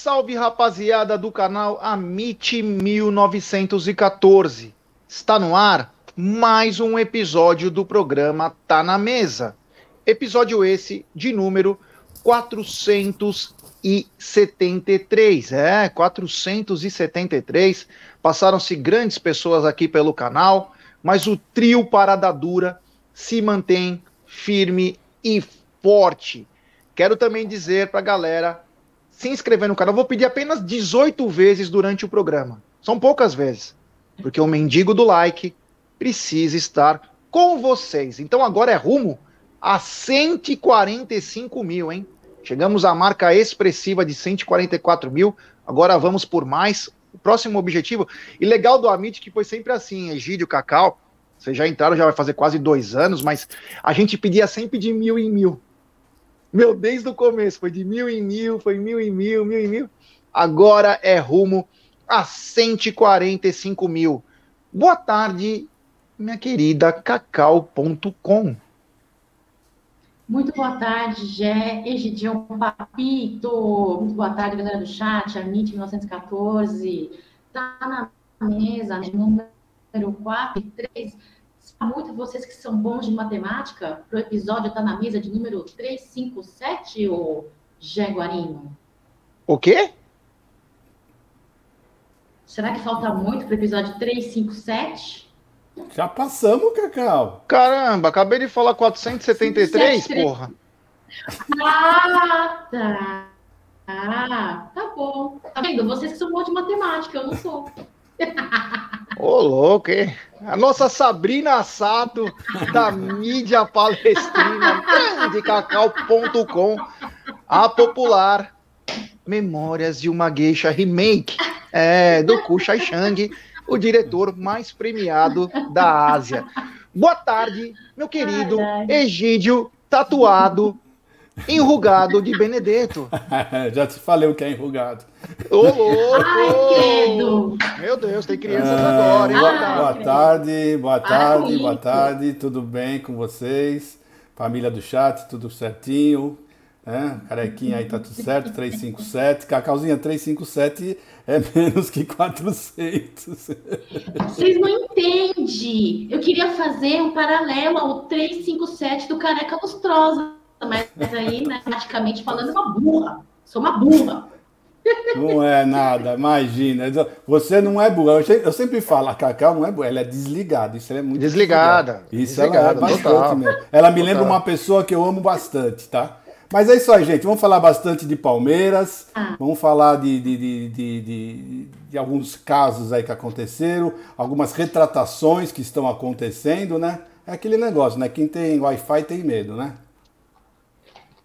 Salve, rapaziada do canal Amit 1914. Está no ar mais um episódio do programa Tá na Mesa. Episódio esse de número 473. É, 473. Passaram-se grandes pessoas aqui pelo canal, mas o trio Parada Dura se mantém firme e forte. Quero também dizer para a galera se inscrever no canal. Vou pedir apenas 18 vezes durante o programa. São poucas vezes. Porque o mendigo do like precisa estar com vocês. Então agora é rumo a 145 mil, hein? Chegamos à marca expressiva de 144 mil. Agora vamos por mais. O próximo objetivo. E legal do Amit que foi sempre assim, Egídio, Cacau. Vocês já entraram, já vai fazer quase dois anos, mas a gente pedia sempre de mil em mil. Meu, desde o começo, foi de mil em mil, foi mil em mil, mil em mil. Agora é rumo a 145 mil. Boa tarde, minha querida cacau.com. Muito boa tarde, Gé, Egidião Papito. Muito boa tarde, galera do chat, Amit 1914. Tá na mesa, número 4 e 3 muito vocês que são bons de matemática para o episódio tá na mesa de número 357, o Jaguarino? O quê? Será que falta muito para o episódio 357? Já passamos, Cacau. Caramba, acabei de falar 473, 573. porra. Ah, tá. Ah, tá bom. Tá vendo? Vocês que são bons de matemática, eu não sou. Ô, louco, hein? A nossa Sabrina Sato, da mídia palestrina, grandecacau.com, a popular Memórias de uma Geisha Remake, é, do Ku Shai Shang, o diretor mais premiado da Ásia. Boa tarde, meu querido Egídio Tatuado enrugado de Benedetto. Já te falei o que é enrugado. Ô, louco! Ai, Meu Deus, tem crianças ah, agora, hein? Boa, boa tarde, boa tarde, Ai, boa tarde, tudo bem com vocês? Família do chat, tudo certinho? É, carequinha aí tá tudo certo, 357. Cacauzinha 357 é menos que 400. Vocês não entendem. Eu queria fazer um paralelo ao 357 do Careca Lustrosa mas aí, né, praticamente falando, uma burra. Sou uma burra. Não é nada, imagina. Você não é burra. Eu sempre falo, a Cacau não é burra, ela é desligada. Isso é muito desligada. desligada. Isso desligada, ela é bastante mesmo. Ela me lembra uma pessoa que eu amo bastante, tá? Mas é isso aí, gente. Vamos falar bastante de Palmeiras. Ah. Vamos falar de, de, de, de, de alguns casos aí que aconteceram, algumas retratações que estão acontecendo, né? É aquele negócio, né? Quem tem Wi-Fi tem medo, né?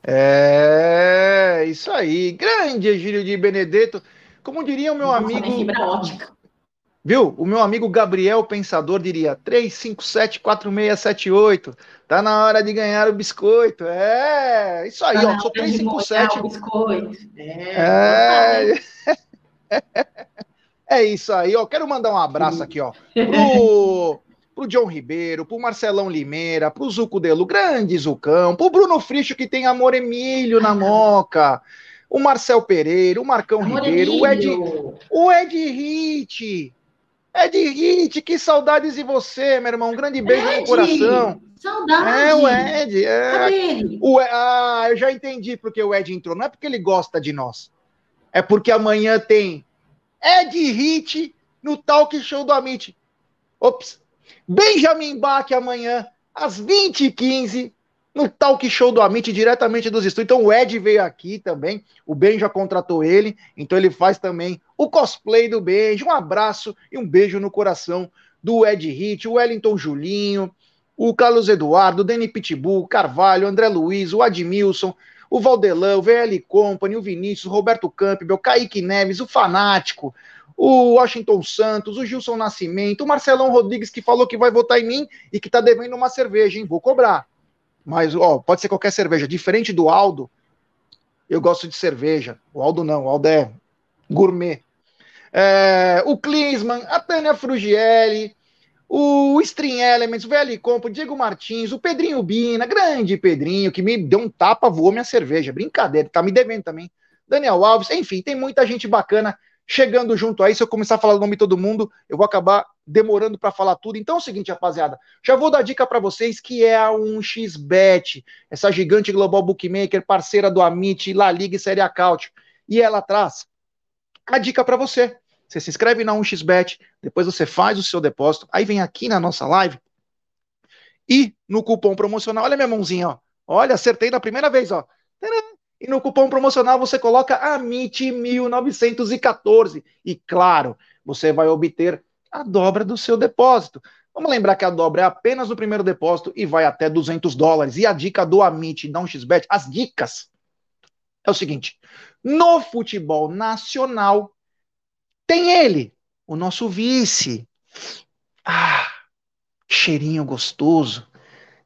É, isso aí. Grande Egílio de Benedetto. Como diria o meu amigo. Viu? O meu amigo Gabriel Pensador diria 3574678. Tá na hora de ganhar o biscoito. É, isso aí, tá ó. Sou 357. biscoito. É. É. é isso aí, ó. Quero mandar um abraço aqui, ó. Pro pro John Ribeiro, pro Marcelão Limeira, pro Zuco Delo, grande Zucão, pro Bruno Fricho, que tem Amor Emílio na Moca, o Marcel Pereira, o Marcão Amor Ribeiro, Emílio. o Ed, o Ed Hit. Ed Hit, que saudades de você, meu irmão. Um grande beijo Ed, no coração. Saudade. É, o Ed. É. O, ah, eu já entendi porque o Ed entrou. Não é porque ele gosta de nós. É porque amanhã tem Ed Hit no Talk Show do Amit. Ops, Benjamin Bach amanhã, às 20h15, no Talk Show do Amit, diretamente dos estúdios. Então o Ed veio aqui também, o Ben já contratou ele, então ele faz também o cosplay do Benji. Um abraço e um beijo no coração do Ed Hit, o Wellington Julinho, o Carlos Eduardo, o Danny Pitbull, Carvalho, André Luiz, o Admilson, o Valdelão, o VL Company, o Vinícius, o Roberto Campbell, o Kaique Neves, o Fanático, o Washington Santos, o Gilson Nascimento, o Marcelão Rodrigues, que falou que vai votar em mim e que tá devendo uma cerveja, hein? Vou cobrar. Mas, ó, pode ser qualquer cerveja. Diferente do Aldo, eu gosto de cerveja. O Aldo não, o Aldo é gourmet. É, o Klinsmann, a Tânia Frugielli, o String Elements, o VL Compo, o Diego Martins, o Pedrinho Bina, grande Pedrinho, que me deu um tapa, voou minha cerveja. Brincadeira, tá me devendo também. Daniel Alves, enfim, tem muita gente bacana chegando junto aí. Se eu começar a falar o nome de todo mundo, eu vou acabar demorando para falar tudo. Então é o seguinte, rapaziada, já vou dar dica para vocês que é a 1xBet, essa gigante global bookmaker, parceira do Amit, La Liga e Série Acaute. E ela traz a dica para você. Você se inscreve na 1xBet, depois você faz o seu depósito, aí vem aqui na nossa live e no cupom promocional, olha minha mãozinha, ó. Olha, acertei na primeira vez, ó. E no cupom promocional você coloca AMIT1914 e claro, você vai obter a dobra do seu depósito. Vamos lembrar que a dobra é apenas no primeiro depósito e vai até 200 dólares. E a dica do Amit, não XBet, as dicas é o seguinte: no futebol nacional tem ele, o nosso vice. Ah, cheirinho gostoso.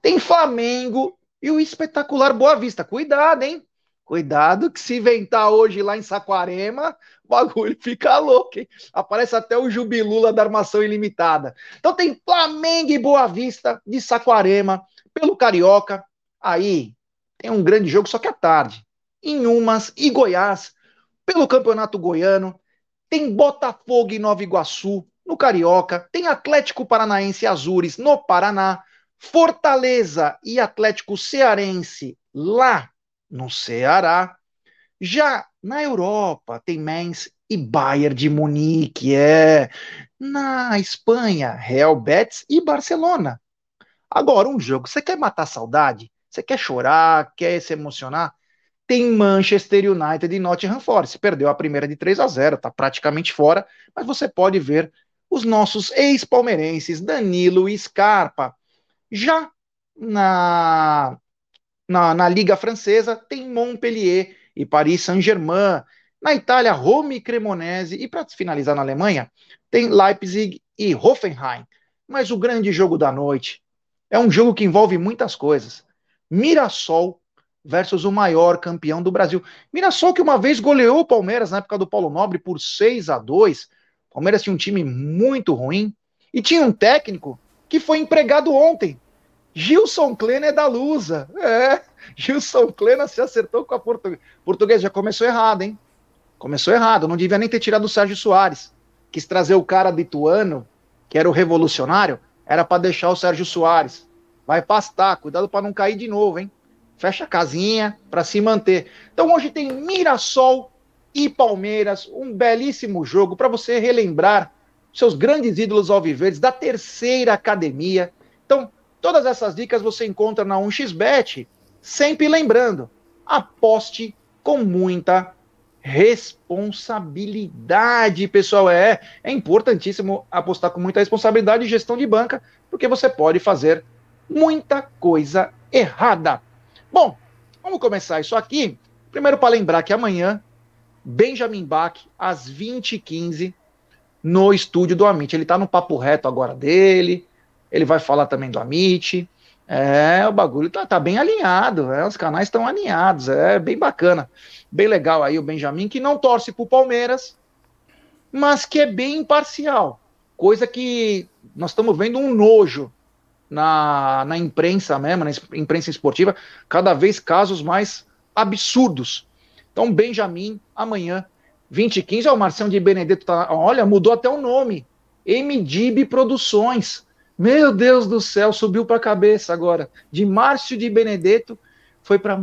Tem Flamengo e o espetacular Boa Vista. Cuidado, hein? Cuidado que se inventar hoje lá em Saquarema, o bagulho fica louco, hein? Aparece até o Jubilula da Armação Ilimitada. Então tem Flamengo e Boa Vista de Saquarema, pelo Carioca. Aí tem um grande jogo, só que à tarde. Em Umas e Goiás, pelo Campeonato Goiano. Tem Botafogo e Nova Iguaçu, no Carioca. Tem Atlético Paranaense e Azures, no Paraná. Fortaleza e Atlético Cearense, lá no Ceará. Já na Europa tem Mainz e Bayern de Munique, é. Na Espanha, Real Betis e Barcelona. Agora, um jogo, você quer matar saudade? Você quer chorar, quer se emocionar? Tem Manchester United e Nottingham Forest. Perdeu a primeira de 3 a 0, tá praticamente fora, mas você pode ver os nossos ex-palmeirenses Danilo e Scarpa. Já na na, na Liga Francesa tem Montpellier e Paris Saint-Germain. Na Itália, Roma e Cremonese. E para finalizar na Alemanha, tem Leipzig e Hoffenheim. Mas o grande jogo da noite é um jogo que envolve muitas coisas. Mirassol versus o maior campeão do Brasil. Mirassol que uma vez goleou o Palmeiras na época do Paulo Nobre por 6 a 2. Palmeiras tinha um time muito ruim e tinha um técnico que foi empregado ontem Gilson Klena é da Lusa. É, Gilson Klena se acertou com a portuguesa. Português já começou errado, hein? Começou errado. Não devia nem ter tirado o Sérgio Soares. Quis trazer o cara do Ituano, que era o revolucionário, era para deixar o Sérgio Soares. Vai pastar, cuidado para não cair de novo, hein? Fecha a casinha para se manter. Então hoje tem Mirassol e Palmeiras, um belíssimo jogo para você relembrar seus grandes ídolos alviverdes da terceira academia. Então, Todas essas dicas você encontra na 1xBet, sempre lembrando, aposte com muita responsabilidade, pessoal. É, é importantíssimo apostar com muita responsabilidade em gestão de banca, porque você pode fazer muita coisa errada. Bom, vamos começar isso aqui. Primeiro para lembrar que amanhã Benjamin Bach às 20h15 no estúdio do Amit. Ele está no papo reto agora dele ele vai falar também do Amit. É, o bagulho tá, tá bem alinhado, é, os canais estão alinhados, é bem bacana. Bem legal aí o Benjamin, que não torce pro Palmeiras, mas que é bem imparcial. Coisa que nós estamos vendo um nojo na, na imprensa mesmo, na imprensa esportiva, cada vez casos mais absurdos. Então, Benjamin, amanhã, 20 e 15, ó, o Marcelo de Benedetto tá, olha, mudou até o nome. MDIB Produções. Meu Deus do céu, subiu para a cabeça agora. De Márcio de Benedetto foi para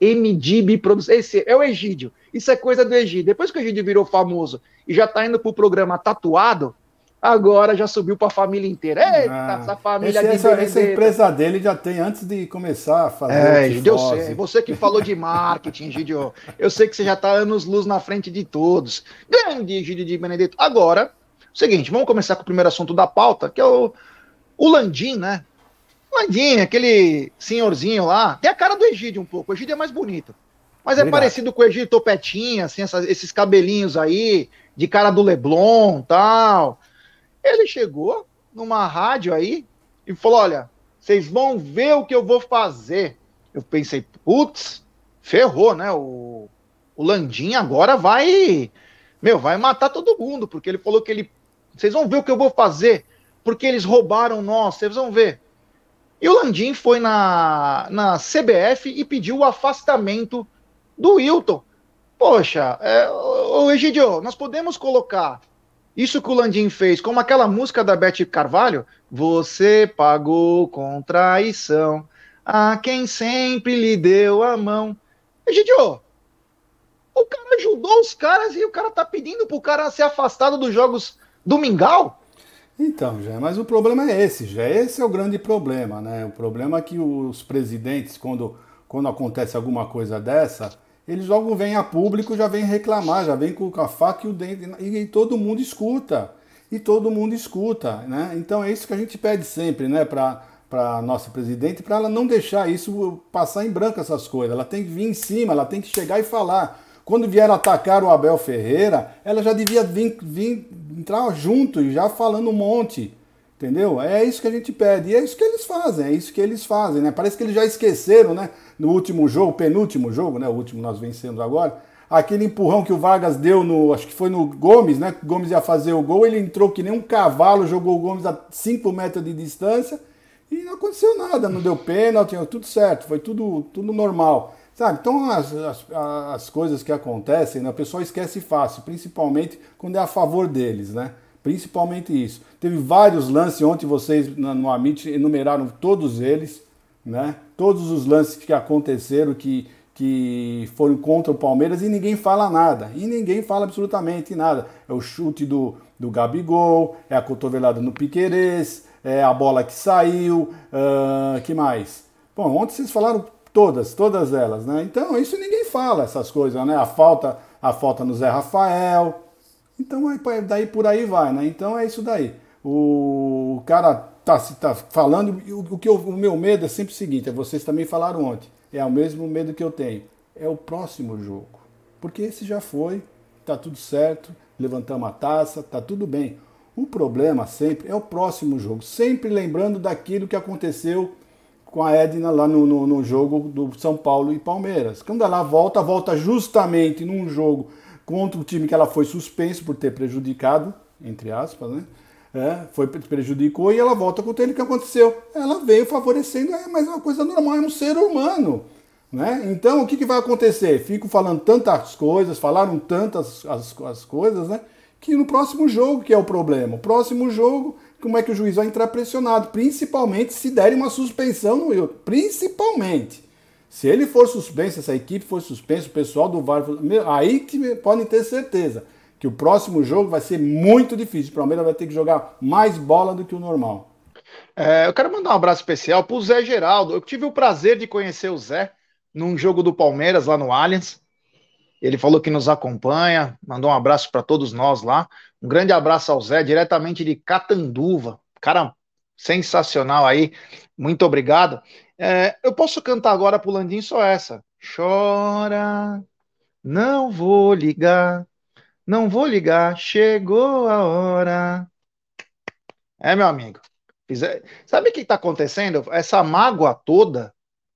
MDB Produção. Esse é o Egídio. Isso é coisa do Egídio. Depois que o Egídio virou famoso e já está indo para o programa tatuado, agora já subiu para a família inteira. Eita, ah, essa família esse, essa, essa, empresa dele já tem antes de começar a fazer. É, Egídio, eu sei. Você que falou de marketing, Egídio. Eu sei que você já está anos luz na frente de todos. Grande Egídio de Benedetto. Agora, seguinte, vamos começar com o primeiro assunto da pauta, que é o o Landim, né? Landim, aquele senhorzinho lá, tem a cara do Egídio um pouco. O Egídio é mais bonito. Mas é Obrigado. parecido com o Egídio Topetinha, assim, essas, esses cabelinhos aí, de cara do Leblon tal. Ele chegou numa rádio aí e falou: Olha, vocês vão ver o que eu vou fazer. Eu pensei, putz, ferrou, né? O, o Landim agora vai. Meu, vai matar todo mundo, porque ele falou que ele. Vocês vão ver o que eu vou fazer porque eles roubaram nós, vocês vão ver. E o Landim foi na, na CBF e pediu o afastamento do Wilton. Poxa, é, ô, Egidio, nós podemos colocar isso que o Landim fez, como aquela música da Beth Carvalho, você pagou com traição a quem sempre lhe deu a mão. Egidio, o cara ajudou os caras e o cara tá pedindo pro cara ser afastado dos jogos do Mingau? Então, já, mas o problema é esse, já esse é o grande problema, né? O problema é que os presidentes, quando, quando acontece alguma coisa dessa, eles logo vêm a público, já vêm reclamar, já vêm com a faca e o dente, e, e todo mundo escuta, e todo mundo escuta, né? Então é isso que a gente pede sempre, né, para para nossa presidente, para ela não deixar isso passar em branco essas coisas. Ela tem que vir em cima, ela tem que chegar e falar. Quando vier atacar o Abel Ferreira, ela já devia vir, vir entrar junto e já falando um monte. Entendeu? É isso que a gente pede. E é isso que eles fazem, é isso que eles fazem, né? Parece que eles já esqueceram, né? No último jogo, penúltimo jogo, né? O último nós vencemos agora. Aquele empurrão que o Vargas deu no. Acho que foi no Gomes, né? O Gomes ia fazer o gol, ele entrou que nem um cavalo, jogou o Gomes a 5 metros de distância e não aconteceu nada, não deu pênalti, tudo certo, foi tudo, tudo normal. Sabe? Então, as, as, as coisas que acontecem, né, o pessoal esquece fácil, principalmente quando é a favor deles, né? Principalmente isso. Teve vários lances ontem, vocês no Amit enumeraram todos eles, né? Todos os lances que aconteceram que, que foram contra o Palmeiras e ninguém fala nada. E ninguém fala absolutamente nada. É o chute do, do Gabigol, é a cotovelada no Piquerez, é a bola que saiu, uh, que mais? Bom, ontem vocês falaram Todas, todas elas, né? Então, isso ninguém fala, essas coisas, né? A falta, a falta no Zé Rafael. Então, daí por aí vai, né? Então é isso daí. O cara tá, tá falando, o, que eu, o meu medo é sempre o seguinte, é vocês também falaram ontem, é o mesmo medo que eu tenho, é o próximo jogo. Porque esse já foi, tá tudo certo, levantamos a taça, tá tudo bem. O problema sempre é o próximo jogo, sempre lembrando daquilo que aconteceu com a Edna lá no, no, no, jogo do São Paulo e Palmeiras. Quando ela volta, volta justamente num jogo contra o time que ela foi suspenso por ter prejudicado, entre aspas, né? É, foi prejudicou e ela volta com o que aconteceu. Ela veio favorecendo, é, mas é uma coisa normal, é um ser humano. Né? Então, o que, que vai acontecer? Fico falando tantas coisas, falaram tantas as, as coisas, né? Que no próximo jogo que é o problema. O próximo jogo como é que o juiz vai entrar pressionado, principalmente se der uma suspensão no Wilton. Principalmente. Se ele for suspenso, essa equipe for suspensa, o pessoal do VAR, aí que podem ter certeza que o próximo jogo vai ser muito difícil. O Palmeiras vai ter que jogar mais bola do que o normal. É, eu quero mandar um abraço especial para o Zé Geraldo. Eu tive o prazer de conhecer o Zé num jogo do Palmeiras lá no Allianz. Ele falou que nos acompanha, mandou um abraço para todos nós lá. Um grande abraço ao Zé, diretamente de Catanduva. Cara sensacional aí. Muito obrigado. É, eu posso cantar agora pro Landim só essa. Chora, não vou ligar, não vou ligar, chegou a hora. É, meu amigo. Sabe o que está acontecendo? Essa mágoa toda,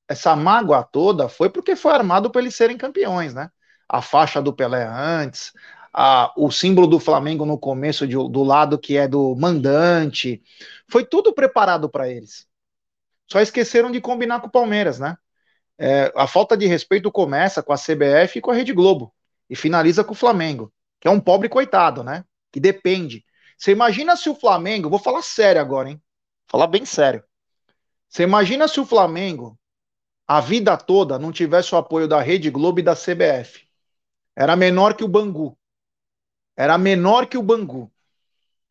essa mágoa toda foi porque foi armado para eles serem campeões, né? A faixa do Pelé antes, a, o símbolo do Flamengo no começo de, do lado que é do mandante. Foi tudo preparado para eles. Só esqueceram de combinar com o Palmeiras, né? É, a falta de respeito começa com a CBF e com a Rede Globo e finaliza com o Flamengo, que é um pobre coitado, né? Que depende. Você imagina se o Flamengo, vou falar sério agora, hein? Vou falar bem sério. Você imagina se o Flamengo a vida toda não tivesse o apoio da Rede Globo e da CBF. Era menor que o Bangu. Era menor que o Bangu.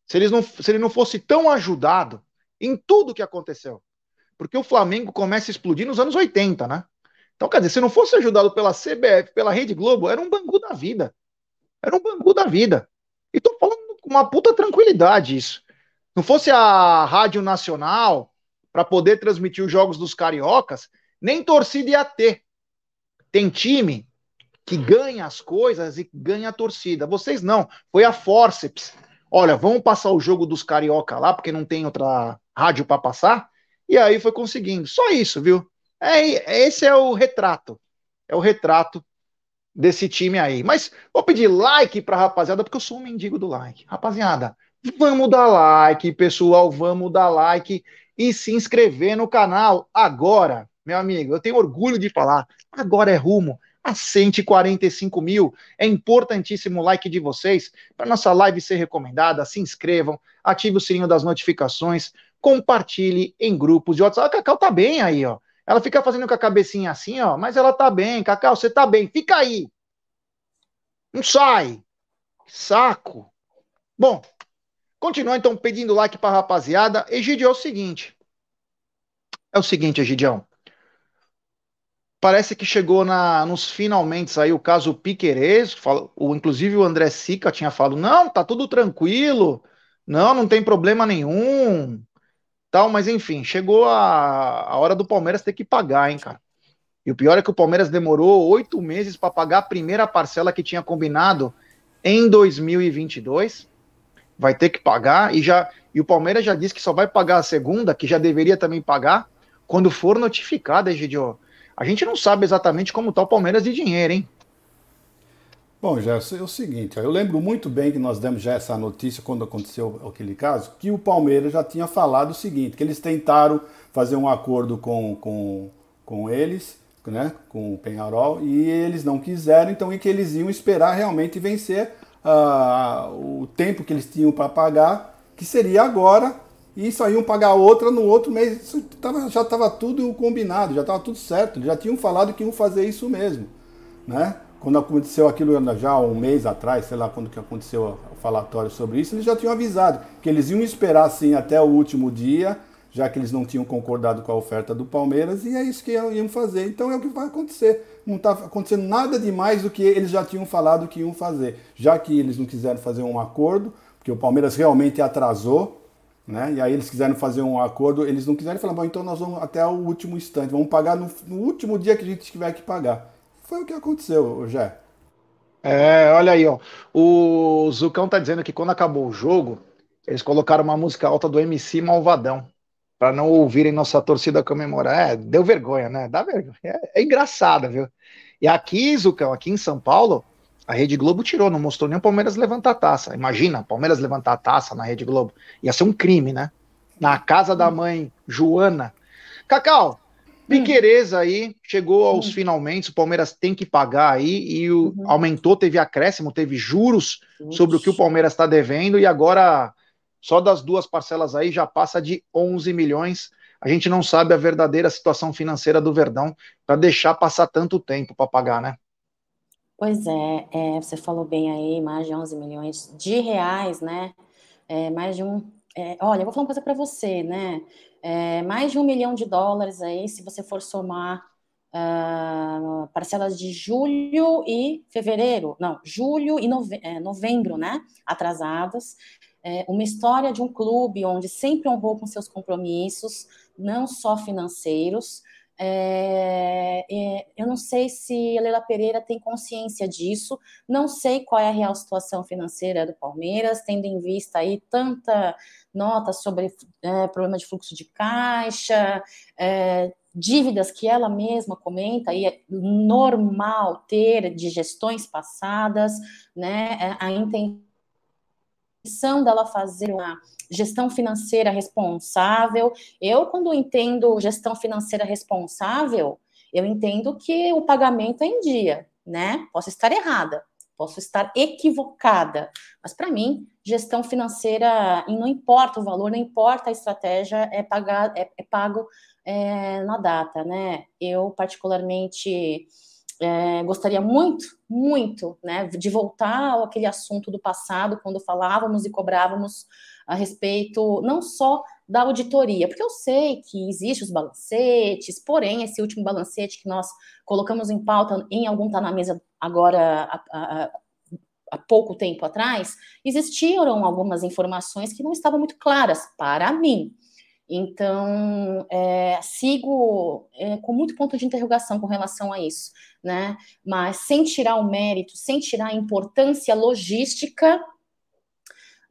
Se, eles não, se ele não fosse tão ajudado em tudo que aconteceu. Porque o Flamengo começa a explodir nos anos 80, né? Então, quer dizer, se não fosse ajudado pela CBF, pela Rede Globo, era um Bangu da vida. Era um Bangu da vida. E tô falando com uma puta tranquilidade isso. Não fosse a Rádio Nacional para poder transmitir os jogos dos cariocas, nem torcida ia ter. Tem time que ganha as coisas e ganha a torcida. Vocês não, foi a forceps. Olha, vamos passar o jogo dos carioca lá, porque não tem outra rádio para passar. E aí foi conseguindo. Só isso, viu? É, esse é o retrato. É o retrato desse time aí. Mas vou pedir like pra rapaziada, porque eu sou um mendigo do like. Rapaziada, vamos dar like, pessoal, vamos dar like e se inscrever no canal agora, meu amigo. Eu tenho orgulho de falar. Agora é rumo a 145 mil. É importantíssimo o like de vocês para nossa live ser recomendada. Se inscrevam, ative o sininho das notificações, compartilhe em grupos de WhatsApp. A Cacau tá bem aí, ó. Ela fica fazendo com a cabecinha assim, ó, mas ela tá bem. Cacau, você tá bem. Fica aí. Não sai. Saco. Bom, continua então pedindo like para rapaziada. Egidio, é o seguinte. É o seguinte, Egidião. Parece que chegou na, nos finalmente aí o caso Piquerez, o, inclusive o André Sica tinha falado, não, tá tudo tranquilo, não, não tem problema nenhum, tal, mas enfim, chegou a, a hora do Palmeiras ter que pagar, hein, cara. E o pior é que o Palmeiras demorou oito meses para pagar a primeira parcela que tinha combinado em 2022. Vai ter que pagar e já e o Palmeiras já disse que só vai pagar a segunda, que já deveria também pagar quando for notificada, Egidio. A gente não sabe exatamente como está o Palmeiras de dinheiro, hein? Bom, Gerson, é o seguinte, eu lembro muito bem que nós demos já essa notícia quando aconteceu aquele caso, que o Palmeiras já tinha falado o seguinte, que eles tentaram fazer um acordo com, com, com eles, né, com o Penharol, e eles não quiseram, então e que eles iam esperar realmente vencer uh, o tempo que eles tinham para pagar, que seria agora, e só iam pagar outra no outro mês. Tava, já estava tudo combinado, já estava tudo certo. Já tinham falado que iam fazer isso mesmo. Né? Quando aconteceu aquilo já um mês atrás, sei lá quando que aconteceu o falatório sobre isso, eles já tinham avisado que eles iam esperar assim até o último dia, já que eles não tinham concordado com a oferta do Palmeiras, e é isso que iam fazer. Então é o que vai acontecer. Não está acontecendo nada demais do que eles já tinham falado que iam fazer. Já que eles não quiseram fazer um acordo, porque o Palmeiras realmente atrasou, né? E aí eles quiseram fazer um acordo, eles não quiseram falar, bom, então nós vamos até o último instante, vamos pagar no, no último dia que a gente tiver que pagar. Foi o que aconteceu, Jé. É, olha aí, ó. O Zucão tá dizendo que quando acabou o jogo, eles colocaram uma música alta do MC Malvadão, para não ouvirem nossa torcida comemorar. É, deu vergonha, né? Dá vergonha. É, é engraçado, viu? E aqui, Zucão, aqui em São Paulo, a Rede Globo tirou, não mostrou nem o Palmeiras levantar a taça. Imagina, Palmeiras levantar a taça na Rede Globo. Ia ser um crime, né? Na casa da mãe Joana. Cacau, Piquereza aí, chegou aos hum. finalmente, o Palmeiras tem que pagar aí, e o, uhum. aumentou, teve acréscimo, teve juros sobre o que o Palmeiras está devendo, e agora, só das duas parcelas aí, já passa de 11 milhões. A gente não sabe a verdadeira situação financeira do Verdão para deixar passar tanto tempo para pagar, né? Pois é, é, você falou bem aí, mais de 11 milhões de reais, né? É, mais de um. É, olha, eu vou falar uma coisa para você, né? É, mais de um milhão de dólares aí, se você for somar uh, parcelas de julho e fevereiro, não, julho e nove, é, novembro, né? Atrasadas. É, uma história de um clube onde sempre honrou com seus compromissos, não só financeiros, é, é, eu não sei se a Leila Pereira tem consciência disso, não sei qual é a real situação financeira do Palmeiras, tendo em vista aí tanta nota sobre é, problema de fluxo de caixa, é, dívidas que ela mesma comenta, e é normal ter de gestões passadas, né, é, a intenção dela fazer uma gestão financeira responsável. Eu, quando entendo gestão financeira responsável, eu entendo que o pagamento é em dia, né? Posso estar errada, posso estar equivocada, mas para mim, gestão financeira, não importa o valor, não importa a estratégia, é, pagar, é, é pago é, na data, né? Eu, particularmente, é, gostaria muito, muito, né, de voltar àquele assunto do passado, quando falávamos e cobrávamos a respeito não só da auditoria, porque eu sei que existem os balancetes, porém, esse último balancete que nós colocamos em pauta, em algum tá na mesa agora há, há, há pouco tempo atrás, existiram algumas informações que não estavam muito claras para mim. Então, é, sigo é, com muito ponto de interrogação com relação a isso, né? Mas sem tirar o mérito, sem tirar a importância logística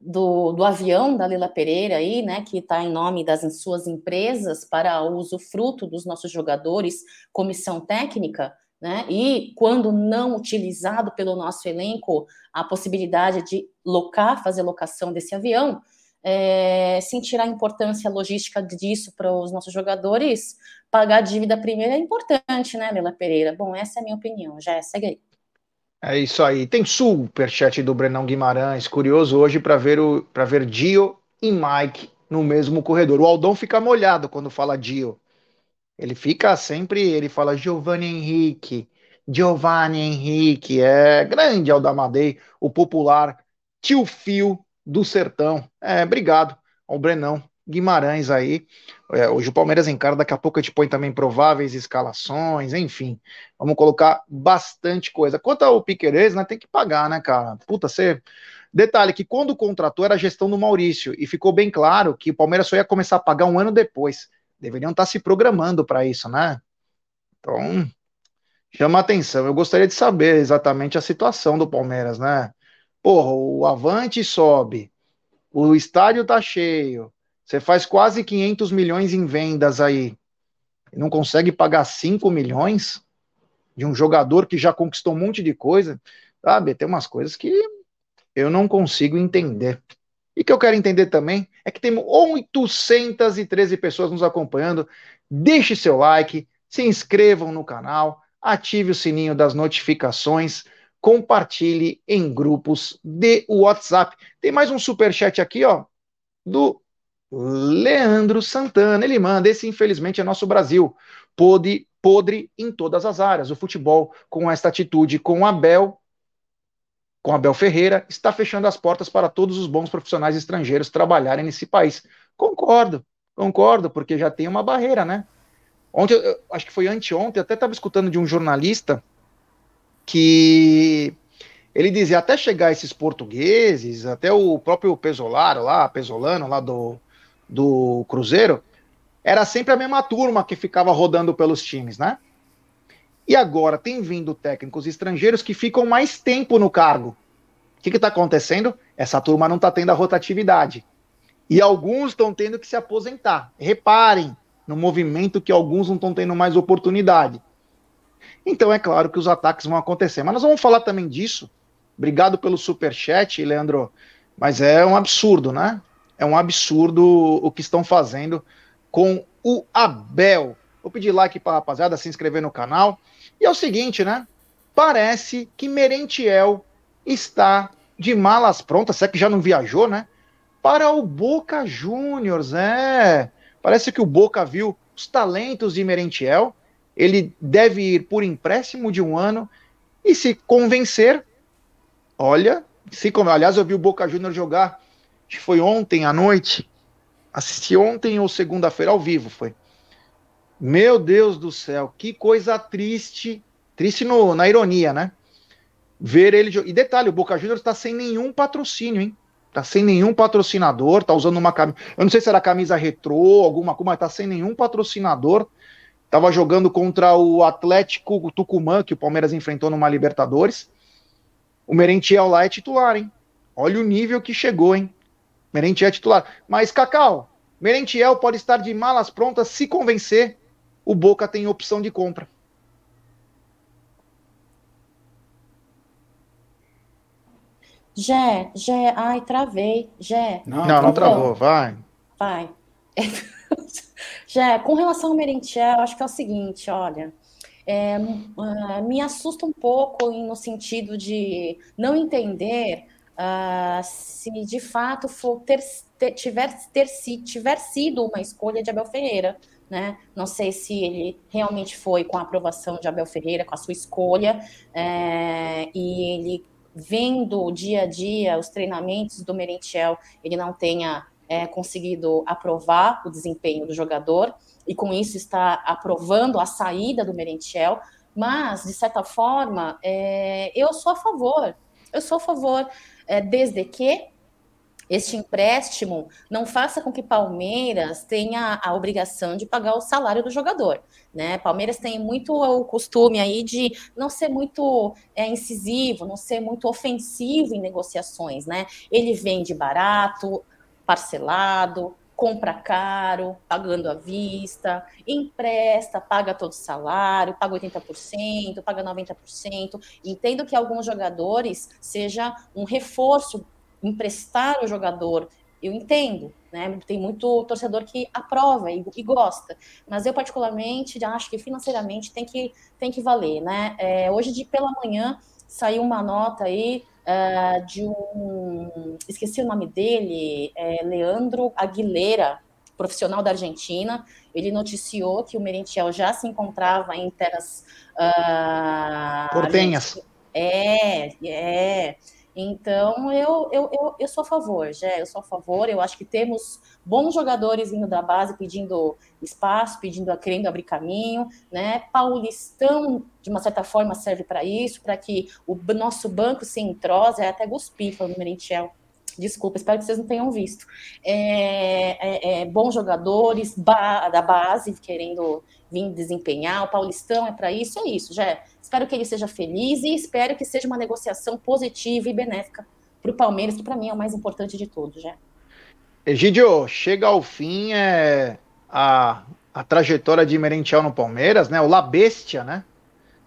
do, do avião da Lila Pereira aí, né, que está em nome das suas empresas para uso fruto dos nossos jogadores, comissão técnica, né, e quando não utilizado pelo nosso elenco, a possibilidade de locar, fazer locação desse avião, é, sentir a importância logística disso para os nossos jogadores, pagar a dívida primeiro é importante, né, Lela Pereira? Bom, essa é a minha opinião. Já segue aí. É isso aí. Tem superchat do Brenão Guimarães. Curioso hoje para ver o para ver Dio e Mike no mesmo corredor. O Aldão fica molhado quando fala Dio. Ele fica sempre, ele fala Giovanni Henrique, Giovanni Henrique, é grande Aldamadei, o popular tio Fio do Sertão. É, obrigado ao Brenão Guimarães aí. É, hoje o Palmeiras encara, daqui a pouco a gente põe também prováveis escalações, enfim. Vamos colocar bastante coisa. Quanto ao Piqueires, né, tem que pagar, né, cara? Puta, você... Detalhe que quando contratou era a gestão do Maurício e ficou bem claro que o Palmeiras só ia começar a pagar um ano depois. Deveriam estar se programando para isso, né? Então, chama atenção. Eu gostaria de saber exatamente a situação do Palmeiras, né? Porra, o Avante sobe, o estádio tá cheio, você faz quase 500 milhões em vendas aí, e não consegue pagar 5 milhões de um jogador que já conquistou um monte de coisa, sabe? Tem umas coisas que eu não consigo entender. E que eu quero entender também é que temos 813 pessoas nos acompanhando. Deixe seu like, se inscrevam no canal, ative o sininho das notificações compartilhe em grupos de WhatsApp. Tem mais um super chat aqui, ó, do Leandro Santana. Ele manda: esse infelizmente é nosso Brasil, podre, podre em todas as áreas. O futebol, com esta atitude com Abel, com Abel Ferreira, está fechando as portas para todos os bons profissionais estrangeiros trabalharem nesse país. Concordo, concordo, porque já tem uma barreira, né? Ontem, acho que foi anteontem, até estava escutando de um jornalista que ele dizia até chegar esses portugueses, até o próprio Pesolaro lá, Pesolano lá do, do Cruzeiro, era sempre a mesma turma que ficava rodando pelos times, né? E agora tem vindo técnicos estrangeiros que ficam mais tempo no cargo. O que está acontecendo? Essa turma não está tendo a rotatividade. E alguns estão tendo que se aposentar. Reparem no movimento que alguns não estão tendo mais oportunidade. Então é claro que os ataques vão acontecer. Mas nós vamos falar também disso. Obrigado pelo super chat, Leandro. Mas é um absurdo, né? É um absurdo o que estão fazendo com o Abel. Vou pedir like para rapaziada se inscrever no canal. E é o seguinte, né? Parece que Merentiel está de malas prontas, se é que já não viajou, né? Para o Boca Juniors, é. Parece que o Boca viu os talentos de Merentiel ele deve ir por empréstimo de um ano e se convencer, olha, se aliás eu vi o Boca Júnior jogar, acho que foi ontem à noite, assisti ontem ou segunda-feira ao vivo, foi. Meu Deus do céu, que coisa triste, triste no, na ironia, né? Ver ele e detalhe, o Boca Júnior está sem nenhum patrocínio, hein? Tá sem nenhum patrocinador, tá usando uma camisa. Eu não sei se era camisa retrô, alguma coisa, mas tá sem nenhum patrocinador. Estava jogando contra o Atlético Tucumã, que o Palmeiras enfrentou numa Libertadores. O Merentiel lá é titular, hein? Olha o nível que chegou, hein? Merentiel é titular. Mas, Cacau, Merentiel pode estar de malas prontas se convencer. O Boca tem opção de compra. Jé, Jé, ai, travei. Jé. Não, não, não travou, vai. Vai. Já, com relação ao Merentiel, acho que é o seguinte, olha, é, uh, me assusta um pouco no sentido de não entender uh, se de fato for ter, ter, tiver, ter, tiver sido uma escolha de Abel Ferreira. Né? Não sei se ele realmente foi com a aprovação de Abel Ferreira, com a sua escolha, é, e ele vendo dia a dia os treinamentos do Merentiel, ele não tenha é, conseguido aprovar o desempenho do jogador e com isso está aprovando a saída do Merentiel, mas de certa forma é, eu sou a favor, eu sou a favor é, desde que este empréstimo não faça com que Palmeiras tenha a obrigação de pagar o salário do jogador, né? Palmeiras tem muito o costume aí de não ser muito é, incisivo, não ser muito ofensivo em negociações, né? Ele vende barato, parcelado, compra caro, pagando à vista, empresta, paga todo o salário, paga 80%, paga 90%. Entendo que alguns jogadores seja um reforço emprestar o jogador eu entendo, né? Tem muito torcedor que aprova e, e, gosta, mas eu particularmente acho que financeiramente tem que, tem que valer, né? É, hoje de pela manhã saiu uma nota aí uh, de um, esqueci o nome dele, é Leandro Aguilera, profissional da Argentina. Ele noticiou que o Merentiel já se encontrava em terras uh, portenhas. É, é. Então, eu, eu, eu, eu sou a favor, já, eu sou a favor. Eu acho que temos bons jogadores vindo da base pedindo espaço, pedindo, querendo abrir caminho, né? Paulistão, de uma certa forma, serve para isso, para que o nosso banco se entrose, é até guspi falando Merentiel. Desculpa, espero que vocês não tenham visto. É, é, é, bons jogadores ba da base querendo vir desempenhar. O Paulistão é para isso, é isso, já. Espero que ele seja feliz e espero que seja uma negociação positiva e benéfica para o Palmeiras, que para mim é o mais importante de tudo, já. Egidio, chega ao fim é, a, a trajetória de Merentiel no Palmeiras, né? O La Bestia, né?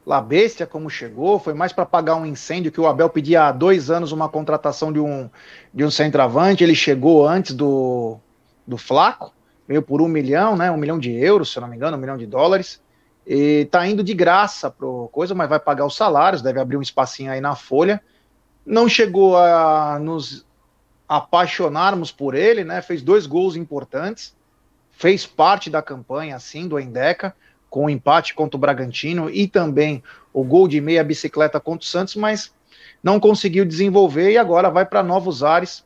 La Bestia, como chegou, foi mais para apagar um incêndio que o Abel pedia há dois anos uma contratação de um, de um centroavante. Ele chegou antes do, do Flaco, veio por um milhão, né? Um milhão de euros, se eu não me engano, um milhão de dólares. E tá indo de graça pro coisa, mas vai pagar os salários, deve abrir um espacinho aí na folha. Não chegou a nos apaixonarmos por ele, né? Fez dois gols importantes, fez parte da campanha, assim, do Endeca com o empate contra o Bragantino e também o gol de meia bicicleta contra o Santos, mas não conseguiu desenvolver e agora vai para novos ares.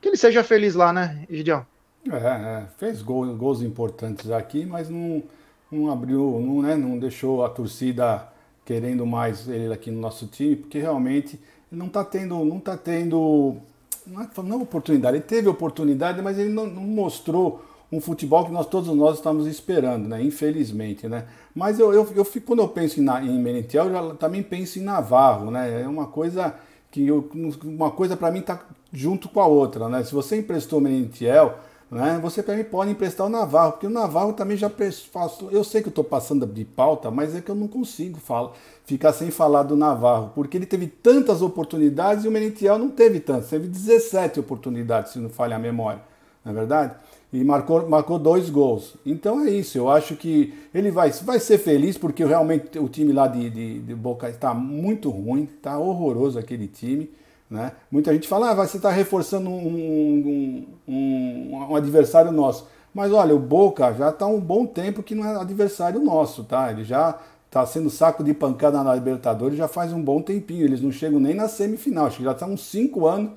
Que ele seja feliz lá, né, Gideão? É, é, fez gols, importantes aqui, mas não, não abriu, não, né, não deixou a torcida querendo mais ele aqui no nosso time, porque realmente não está tendo, não tá tendo, não é, não é oportunidade, ele teve oportunidade, mas ele não, não mostrou um futebol que nós todos nós estamos esperando, né? Infelizmente, né? Mas eu, eu, eu fico, quando eu penso em, em Merentiel, eu também penso em Navarro, né? É uma coisa que eu, uma coisa para mim está junto com a outra, né? Se você emprestou Merentiel, né? Você também pode emprestar o Navarro, porque o Navarro também já passou. Eu sei que eu estou passando de pauta, mas é que eu não consigo falar, ficar sem falar do Navarro, porque ele teve tantas oportunidades e o Merentiel não teve tantas. Teve 17 oportunidades, se não falha a memória, não é verdade? E marcou, marcou dois gols. Então é isso, eu acho que ele vai, vai ser feliz porque realmente o time lá de, de, de Boca está muito ruim, está horroroso aquele time. Né? Muita gente fala, ah, você está reforçando um, um, um, um, adversário nosso. Mas olha, o Boca já está um bom tempo que não é adversário nosso, tá? Ele já está sendo saco de pancada na Libertadores já faz um bom tempinho. Eles não chegam nem na semifinal. Acho que já estão uns cinco anos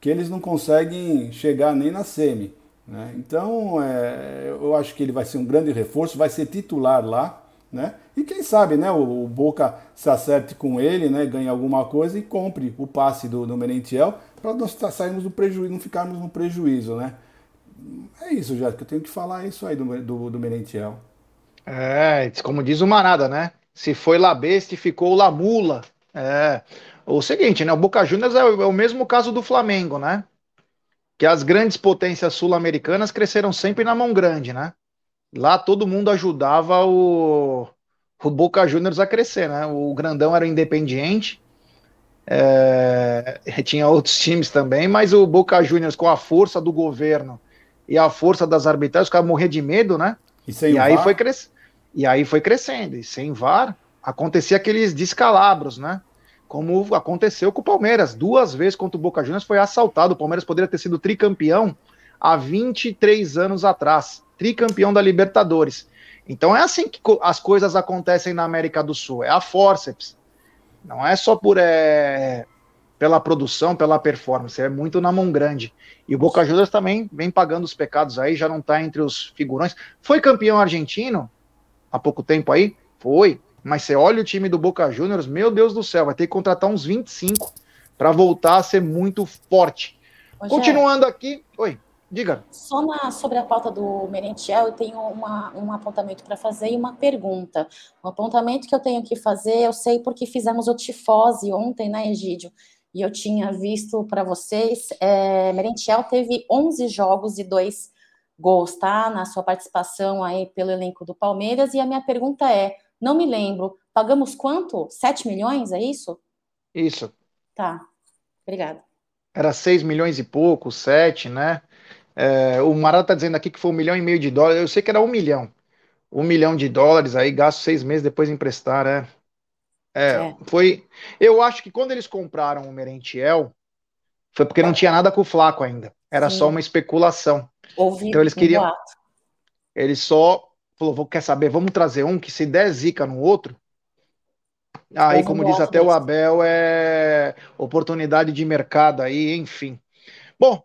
que eles não conseguem chegar nem na semi. Né? Então, é, eu acho que ele vai ser um grande reforço, vai ser titular lá. Né? E quem sabe né, o, o Boca se acerte com ele, né, ganhe alguma coisa e compre o passe do, do Merentiel para nós sairmos do prejuízo, não ficarmos no prejuízo. Né? É isso, já que eu tenho que falar isso aí do, do, do Merentiel. É, como diz o Manada, né? Se foi La Besta, ficou La Mula. É. O seguinte, né? O Boca Juniors é o, é o mesmo caso do Flamengo, né? Que as grandes potências sul-americanas cresceram sempre na mão grande, né? Lá todo mundo ajudava o, o Boca Juniors a crescer, né? O grandão era o Independiente, é, tinha outros times também, mas o Boca Juniors com a força do governo e a força das arbitragens, os caras morrer de medo, né? E, e aí foi cres... e aí foi crescendo, e sem VAR acontecia aqueles descalabros, né? Como aconteceu com o Palmeiras. Duas vezes contra o Boca Juniors foi assaltado. O Palmeiras poderia ter sido tricampeão há 23 anos atrás. Tricampeão da Libertadores. Então é assim que as coisas acontecem na América do Sul. É a forceps. Não é só por é, pela produção, pela performance. É muito na mão grande. E o Boca Juniors também vem pagando os pecados aí, já não está entre os figurões. Foi campeão argentino há pouco tempo aí? Foi. Mas você olha o time do Boca Juniors, meu Deus do céu, vai ter que contratar uns 25 para voltar a ser muito forte. Ô, Continuando Gé, aqui. Oi, diga. Só na, sobre a pauta do Merentiel, eu tenho uma, um apontamento para fazer e uma pergunta. O apontamento que eu tenho que fazer, eu sei porque fizemos o tifose ontem, né, Egídio? E eu tinha visto para vocês, é, Merentiel teve 11 jogos e dois gols, tá? Na sua participação aí pelo elenco do Palmeiras. E a minha pergunta é: não me lembro. Pagamos quanto? 7 milhões, é isso? Isso. Tá. Obrigada. era 6 milhões e pouco, 7, né? É, o Marata tá dizendo aqui que foi um milhão e meio de dólares. Eu sei que era um milhão. Um milhão de dólares, aí gasto seis meses depois emprestar, né? É, é. foi. Eu acho que quando eles compraram o Merentiel, foi porque não tinha nada com o Flaco ainda. Era Sim. só uma especulação. Ouvi então eles queriam. Eles só falou, vou quer saber, vamos trazer um que se der zica no outro. Aí, como diz até o Abel, é oportunidade de mercado aí, enfim. Bom,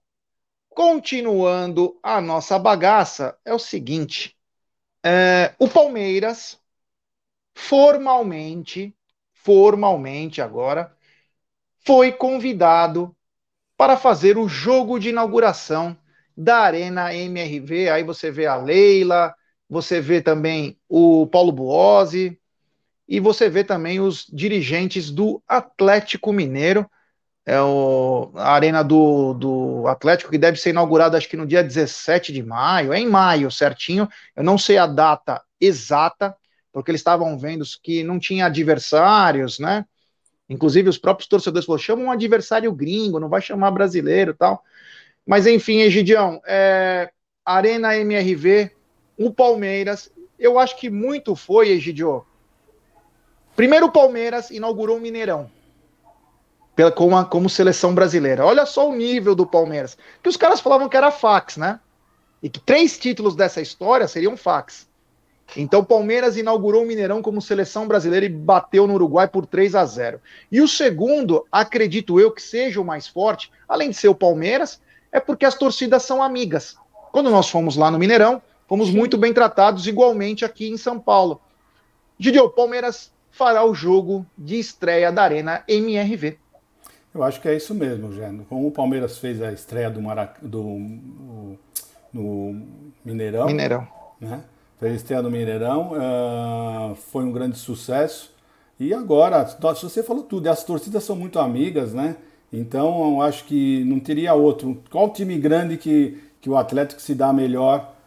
continuando a nossa bagaça, é o seguinte: é, o Palmeiras formalmente, formalmente agora, foi convidado para fazer o jogo de inauguração da Arena MRV. Aí você vê a Leila, você vê também o Paulo Buozzi e você vê também os dirigentes do Atlético Mineiro é o, a arena do, do Atlético, que deve ser inaugurada acho que no dia 17 de maio, é em maio certinho, eu não sei a data exata, porque eles estavam vendo que não tinha adversários, né? Inclusive os próprios torcedores falaram, chama um adversário gringo, não vai chamar brasileiro tal. Mas enfim, Egidião, é, Arena MRV, o Palmeiras, eu acho que muito foi, Egidio. Primeiro o Palmeiras inaugurou o Mineirão pela, como, a, como seleção brasileira. Olha só o nível do Palmeiras. Que os caras falavam que era fax, né? E que três títulos dessa história seriam fax. Então, o Palmeiras inaugurou o Mineirão como seleção brasileira e bateu no Uruguai por 3 a 0. E o segundo, acredito eu que seja o mais forte, além de ser o Palmeiras, é porque as torcidas são amigas. Quando nós fomos lá no Mineirão, fomos muito bem tratados igualmente aqui em São Paulo. O Palmeiras fará o jogo de estreia da Arena MRV. Eu acho que é isso mesmo, Geno. Como o Palmeiras fez a estreia do, Marac... do Mineirão. Mineirão. Né? Fez a estreia do Mineirão, uh, foi um grande sucesso. E agora, você falou tudo, as torcidas são muito amigas, né? Então eu acho que não teria outro. Qual time grande que, que o Atlético se dá melhor,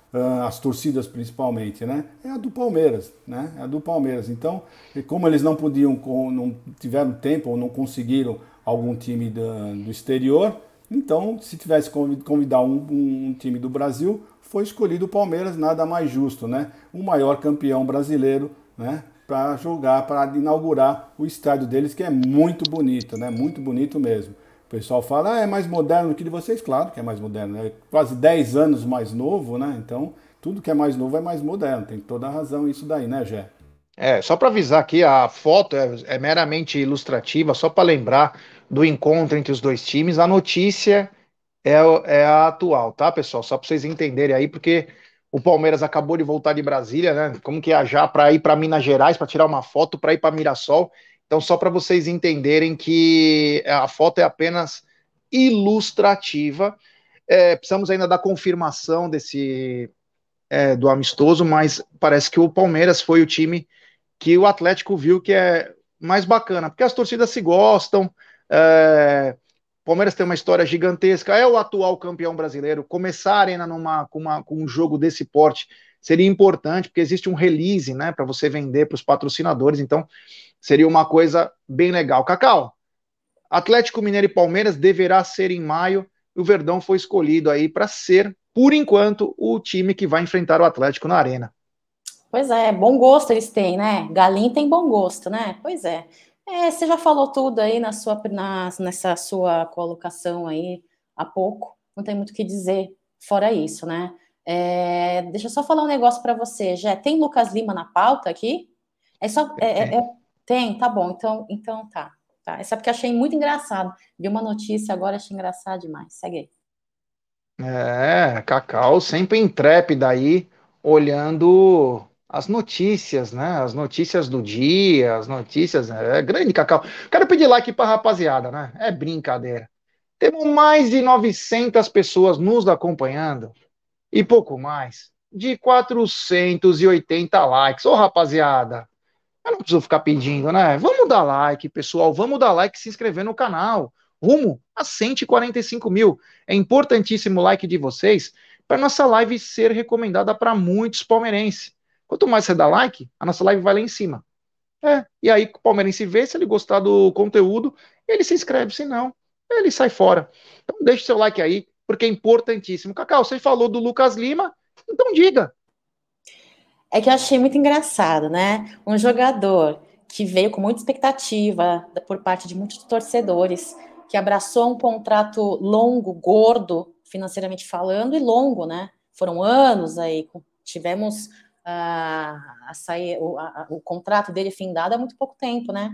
as torcidas principalmente, né? É a do Palmeiras, né? É a do Palmeiras. Então, como eles não podiam, não tiveram tempo ou não conseguiram algum time do, do exterior. Então, se tivesse convidar um, um, time do Brasil, foi escolhido o Palmeiras, nada mais justo, né? O maior campeão brasileiro, né? Para jogar, para inaugurar o estádio deles, que é muito bonito, né? Muito bonito mesmo. O pessoal fala, ah, é mais moderno que de vocês. Claro que é mais moderno, é quase 10 anos mais novo, né? Então, tudo que é mais novo é mais moderno. Tem toda a razão isso daí, né, Gé? É, só para avisar aqui, a foto é, é meramente ilustrativa, só para lembrar do encontro entre os dois times. A notícia é, é a atual, tá, pessoal? Só para vocês entenderem aí, porque o Palmeiras acabou de voltar de Brasília, né? Como que é já para ir para Minas Gerais para tirar uma foto, para ir para Mirassol. Então, só para vocês entenderem que a foto é apenas ilustrativa. É, precisamos ainda da confirmação desse é, do amistoso, mas parece que o Palmeiras foi o time que o Atlético viu que é mais bacana, porque as torcidas se gostam, é, Palmeiras tem uma história gigantesca, é o atual campeão brasileiro. Começar a arena numa, com, uma, com um jogo desse porte seria importante, porque existe um release né, para você vender para os patrocinadores, então seria uma coisa bem legal. Cacau, Atlético Mineiro e Palmeiras deverá ser em maio, e o Verdão foi escolhido aí para ser, por enquanto, o time que vai enfrentar o Atlético na arena. Pois é, bom gosto eles têm, né? Galinha tem bom gosto, né? Pois é. É, você já falou tudo aí na sua, na, nessa sua colocação aí há pouco, não tem muito o que dizer fora isso, né? É, deixa eu só falar um negócio para você, já tem Lucas Lima na pauta aqui? É só é, é, é, tem, tá bom, então, então tá, tá. Essa é porque achei muito engraçado. Vi uma notícia agora, achei engraçado demais. Segue aí. É, Cacau sempre intrépida aí, olhando as notícias, né? As notícias do dia, as notícias. É grande, Cacau. Quero pedir like para rapaziada, né? É brincadeira. Temos mais de 900 pessoas nos acompanhando e pouco mais de 480 likes. Ô, rapaziada, eu não preciso ficar pedindo, né? Vamos dar like, pessoal. Vamos dar like e se inscrever no canal. Rumo a 145 mil. É importantíssimo o like de vocês para nossa live ser recomendada para muitos palmeirenses. Quanto mais você dá like, a nossa live vai lá em cima. É, e aí o palmeirense vê, se ele gostar do conteúdo, ele se inscreve, se não, ele sai fora. Então deixe seu like aí, porque é importantíssimo. Cacau, você falou do Lucas Lima, então diga. É que eu achei muito engraçado, né? Um jogador que veio com muita expectativa por parte de muitos torcedores, que abraçou um contrato longo, gordo, financeiramente falando, e longo, né? Foram anos aí, tivemos uh, a sair, o, a, o contrato dele findado há muito pouco tempo, né?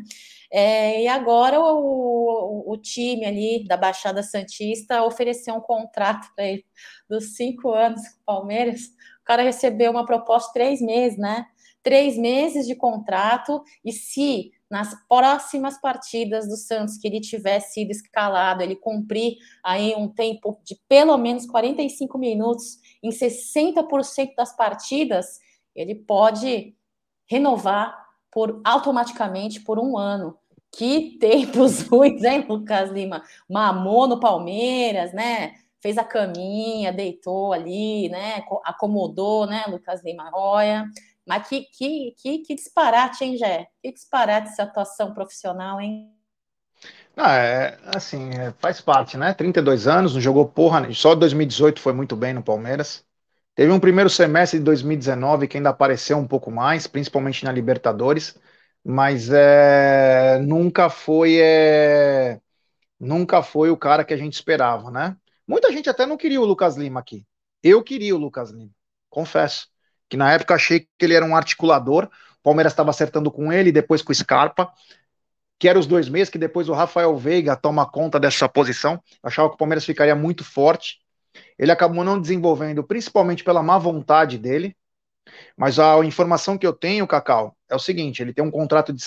É, e agora o, o, o, time ali da Baixada Santista ofereceu um contrato para ele dos cinco anos com o Palmeiras. Cara recebeu uma proposta três meses, né? Três meses de contrato, e se nas próximas partidas do Santos que ele tivesse sido escalado, ele cumprir aí um tempo de pelo menos 45 minutos em 60% das partidas, ele pode renovar por automaticamente por um ano. Que tempos ruins, hein, Lucas Lima? Mamou no Palmeiras, né? Fez a caminha, deitou ali, né? Acomodou, né, Lucas Lima? Olha, mas que, que, que, que disparate, hein, Jé? Que disparate essa atuação profissional, hein? Ah, é, assim, é, faz parte, né? 32 anos, não jogou porra, só 2018 foi muito bem no Palmeiras. Teve um primeiro semestre de 2019 que ainda apareceu um pouco mais, principalmente na Libertadores, mas é, nunca foi é, nunca foi o cara que a gente esperava, né? Muita gente até não queria o Lucas Lima aqui. Eu queria o Lucas Lima, confesso. Que na época achei que ele era um articulador. O Palmeiras estava acertando com ele, depois com o Scarpa, que eram os dois meses que depois o Rafael Veiga toma conta dessa posição. Achava que o Palmeiras ficaria muito forte. Ele acabou não desenvolvendo, principalmente pela má vontade dele. Mas a informação que eu tenho, Cacau, é o seguinte: ele tem um contrato de,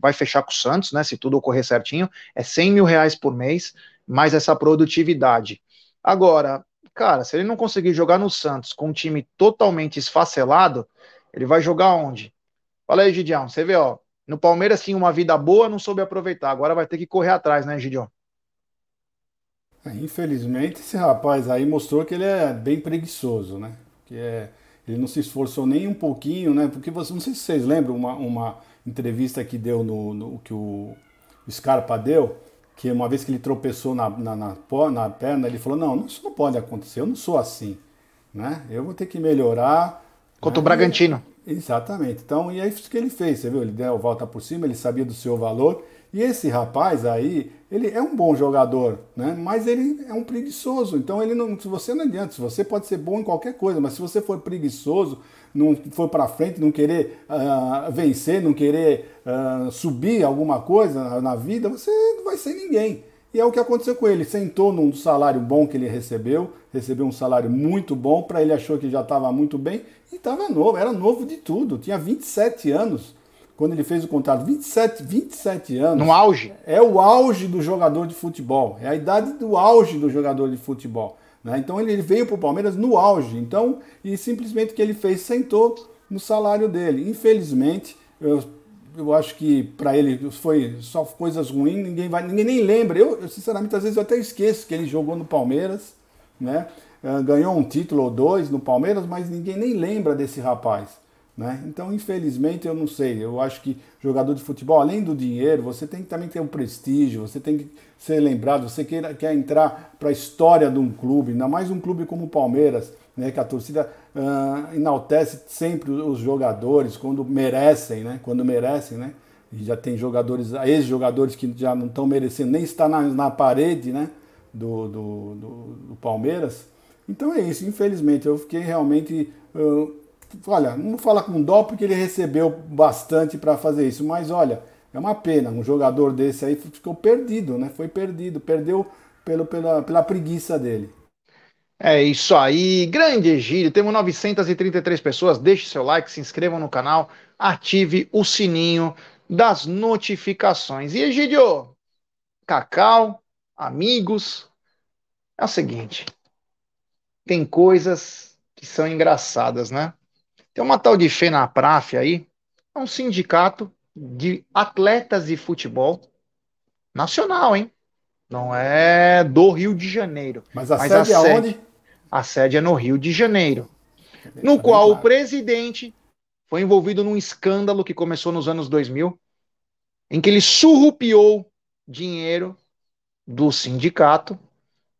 vai fechar com o Santos, né? Se tudo ocorrer certinho, é 100 mil reais por mês, mais essa produtividade. Agora, cara, se ele não conseguir jogar no Santos com um time totalmente esfacelado, ele vai jogar onde? Fala aí, Gidião. Você vê, ó. No Palmeiras tinha uma vida boa, não soube aproveitar. Agora vai ter que correr atrás, né, Gidião? É, infelizmente, esse rapaz aí mostrou que ele é bem preguiçoso, né? Que é, ele não se esforçou nem um pouquinho, né? Porque você, não sei se vocês lembram uma, uma entrevista que deu no, no que o, o Scarpa deu, que uma vez que ele tropeçou na, na, na, na perna, ele falou: Não, isso não pode acontecer, eu não sou assim, né? Eu vou ter que melhorar. Contra né? o Bragantino. Exatamente. Então, e é isso que ele fez, você viu? Ele deu a volta por cima, ele sabia do seu valor e esse rapaz aí, ele é um bom jogador, né? Mas ele é um preguiçoso. Então ele não, se você não adianta, se você pode ser bom em qualquer coisa, mas se você for preguiçoso, não for para frente, não querer uh, vencer, não querer uh, subir alguma coisa na, vida, você não vai ser ninguém. E é o que aconteceu com ele. Sentou num salário bom que ele recebeu, recebeu um salário muito bom, para ele achou que já estava muito bem e estava novo, era novo de tudo, tinha 27 anos quando ele fez o contrato, 27, 27 anos. No auge? É o auge do jogador de futebol. É a idade do auge do jogador de futebol. Né? Então ele veio para o Palmeiras no auge. Então, e simplesmente o que ele fez, sentou no salário dele. Infelizmente, eu, eu acho que para ele foi só coisas ruins, ninguém, vai, ninguém nem lembra. Eu, eu, sinceramente, às vezes eu até esqueço que ele jogou no Palmeiras, né? Uh, ganhou um título ou dois no Palmeiras, mas ninguém nem lembra desse rapaz. Né? Então, infelizmente, eu não sei. Eu acho que jogador de futebol, além do dinheiro, você tem que também ter um prestígio, você tem que ser lembrado, você quer, quer entrar para a história de um clube, ainda mais um clube como o Palmeiras, né, que a torcida uh, enaltece sempre os jogadores quando merecem, né? Quando merecem, né? E já tem jogadores, ex-jogadores que já não estão merecendo nem estar na, na parede, né? Do, do, do, do, Palmeiras. Então é isso, infelizmente, eu fiquei realmente. Uh, olha, não vou falar com dó porque ele recebeu bastante para fazer isso, mas olha, é uma pena. Um jogador desse aí ficou perdido, né? Foi perdido, perdeu pelo, pela, pela preguiça dele. É isso aí, grande Egílio. Temos 933 pessoas. Deixe seu like, se inscrevam no canal, ative o sininho das notificações. E Egílio, Cacau, amigos, é o seguinte: tem coisas que são engraçadas, né? Tem uma tal de FENAPRAF aí, é um sindicato de atletas de futebol nacional, hein? Não é do Rio de Janeiro. Mas a mas sede é aonde? A sede é no Rio de Janeiro. No tá qual o presidente foi envolvido num escândalo que começou nos anos 2000, em que ele surrupiou dinheiro do sindicato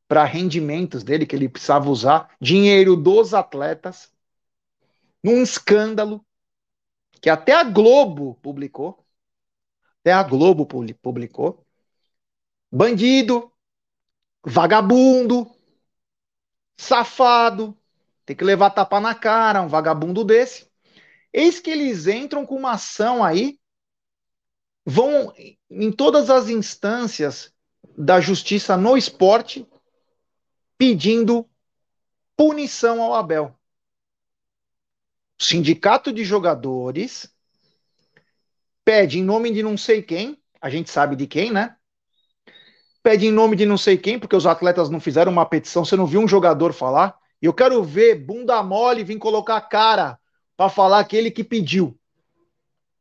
para rendimentos dele que ele precisava usar, dinheiro dos atletas, num escândalo que até a Globo publicou, até a Globo publicou, bandido, vagabundo, safado, tem que levar tapa na cara, um vagabundo desse. Eis que eles entram com uma ação aí, vão em todas as instâncias da justiça no esporte pedindo punição ao Abel. O sindicato de jogadores pede em nome de não sei quem, a gente sabe de quem, né? Pede em nome de não sei quem, porque os atletas não fizeram uma petição, você não viu um jogador falar. E eu quero ver bunda mole vir colocar a cara para falar aquele que pediu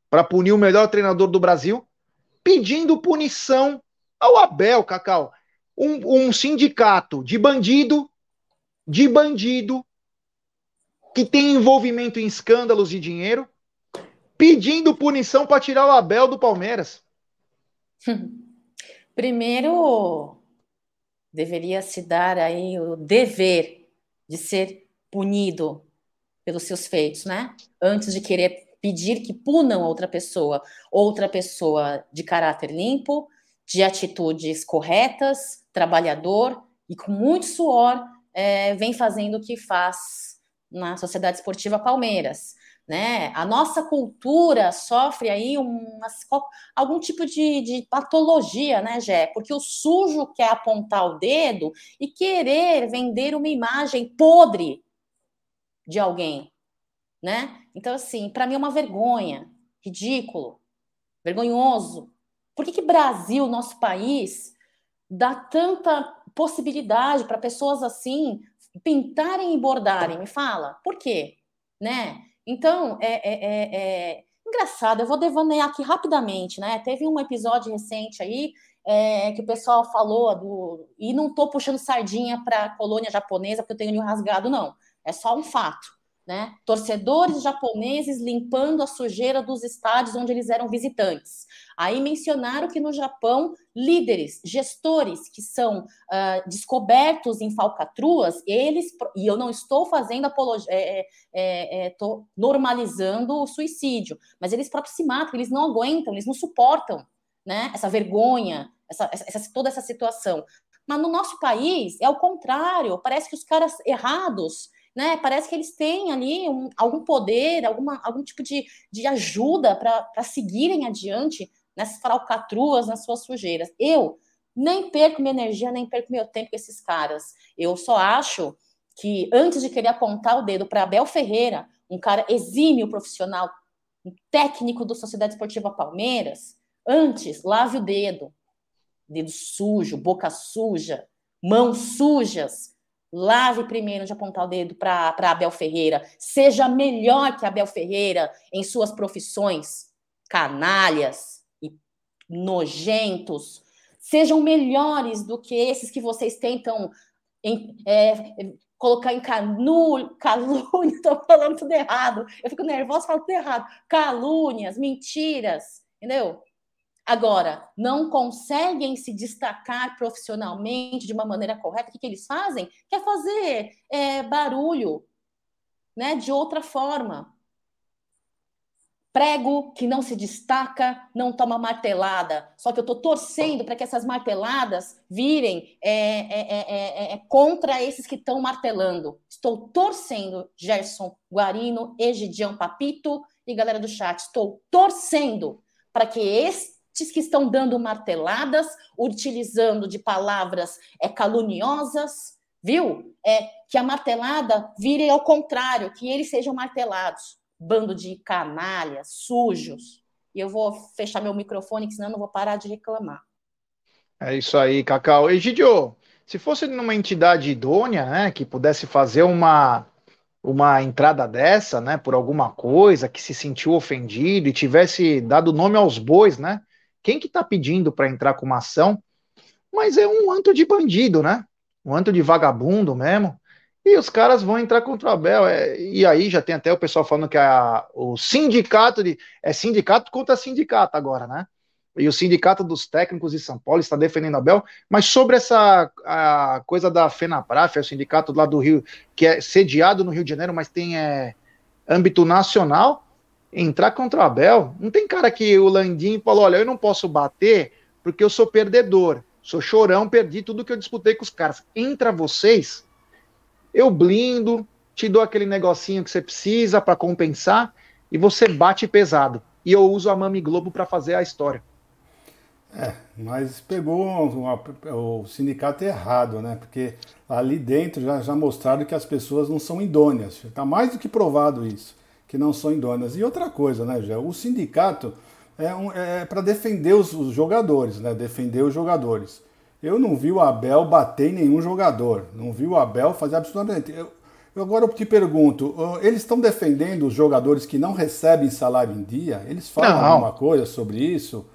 para punir o melhor treinador do Brasil, pedindo punição ao Abel, Cacau um, um sindicato de bandido, de bandido, que tem envolvimento em escândalos de dinheiro, pedindo punição para tirar o Abel do Palmeiras. Primeiro, deveria se dar aí o dever de ser punido pelos seus feitos, né? Antes de querer pedir que punam outra pessoa, outra pessoa de caráter limpo, de atitudes corretas, trabalhador e com muito suor é, vem fazendo o que faz na Sociedade Esportiva Palmeiras. Né? A nossa cultura sofre aí uma, algum tipo de, de, patologia, né, Gé? Porque o sujo quer apontar o dedo e querer vender uma imagem podre de alguém, né? Então, assim, para mim é uma vergonha, ridículo, vergonhoso por que, que Brasil, nosso país, dá tanta possibilidade para pessoas assim pintarem e bordarem? Me fala, por quê? Né? Então, é, é, é, é engraçado, eu vou devanear aqui rapidamente, né? Teve um episódio recente aí é, que o pessoal falou do. E não estou puxando sardinha para a colônia japonesa, porque eu tenho rasgado, não. É só um fato. Né? Torcedores japoneses limpando a sujeira dos estádios onde eles eram visitantes. Aí mencionaram que no Japão, líderes, gestores que são uh, descobertos em falcatruas, eles, e eu não estou fazendo apologia, é, é, é, normalizando o suicídio, mas eles próprios se matam, eles não aguentam, eles não suportam né? essa vergonha, essa, essa, toda essa situação. Mas no nosso país é o contrário, parece que os caras errados né? Parece que eles têm ali um, algum poder, alguma, algum tipo de, de ajuda para seguirem adiante nessas falcatruas, nas suas sujeiras. Eu nem perco minha energia, nem perco meu tempo com esses caras. Eu só acho que antes de querer apontar o dedo para Abel Ferreira, um cara exímio profissional, um técnico da Sociedade Esportiva Palmeiras, antes lave o dedo. Dedo sujo, boca suja, mãos sujas, Lave primeiro de apontar o dedo para Abel Ferreira. Seja melhor que Abel Ferreira em suas profissões. Canalhas nojentos. Sejam melhores do que esses que vocês tentam em, é, colocar em calúnia. Estou falando tudo errado. Eu fico nervosa, falo tudo errado. Calúnias, mentiras. Entendeu? Agora, não conseguem se destacar profissionalmente de uma maneira correta, o que, que eles fazem? Quer fazer é, barulho né, de outra forma. Prego que não se destaca, não toma martelada. Só que eu estou torcendo para que essas marteladas virem é, é, é, é contra esses que estão martelando. Estou torcendo, Gerson Guarino, Egidião Papito e galera do chat. Estou torcendo para que esse que estão dando marteladas, utilizando de palavras é, caluniosas, viu? É que a martelada vire ao contrário, que eles sejam martelados. Bando de canalhas, sujos. E eu vou fechar meu microfone, senão eu não vou parar de reclamar. É isso aí, Cacau. Egidio, se fosse numa entidade idônea, né, que pudesse fazer uma uma entrada dessa, né, por alguma coisa que se sentiu ofendido e tivesse dado nome aos bois, né, quem que está pedindo para entrar com uma ação, mas é um anto de bandido, né? Um anto de vagabundo mesmo. E os caras vão entrar contra o Abel. É, e aí já tem até o pessoal falando que a, o sindicato de. É sindicato contra sindicato agora, né? e o Sindicato dos Técnicos de São Paulo está defendendo a Abel, mas sobre essa a coisa da FENAPRAF, é o sindicato lá do Rio, que é sediado no Rio de Janeiro, mas tem é, âmbito nacional, entrar contra o Abel, não tem cara que o Landim falou, olha, eu não posso bater porque eu sou perdedor, sou chorão, perdi tudo que eu disputei com os caras. Entra vocês, eu blindo, te dou aquele negocinho que você precisa para compensar e você bate pesado. E eu uso a Mami Globo para fazer a história. É, mas pegou uma, o sindicato errado, né? Porque ali dentro já, já mostraram que as pessoas não são idôneas. Está mais do que provado isso, que não são idôneas. E outra coisa, né, Gé? O sindicato é, um, é para defender os, os, jogadores, né? Defender os jogadores. Eu não vi o Abel bater em nenhum jogador. Não vi o Abel fazer absolutamente. Eu, eu agora eu te pergunto, eles estão defendendo os jogadores que não recebem salário em dia? Eles falam não. alguma coisa sobre isso?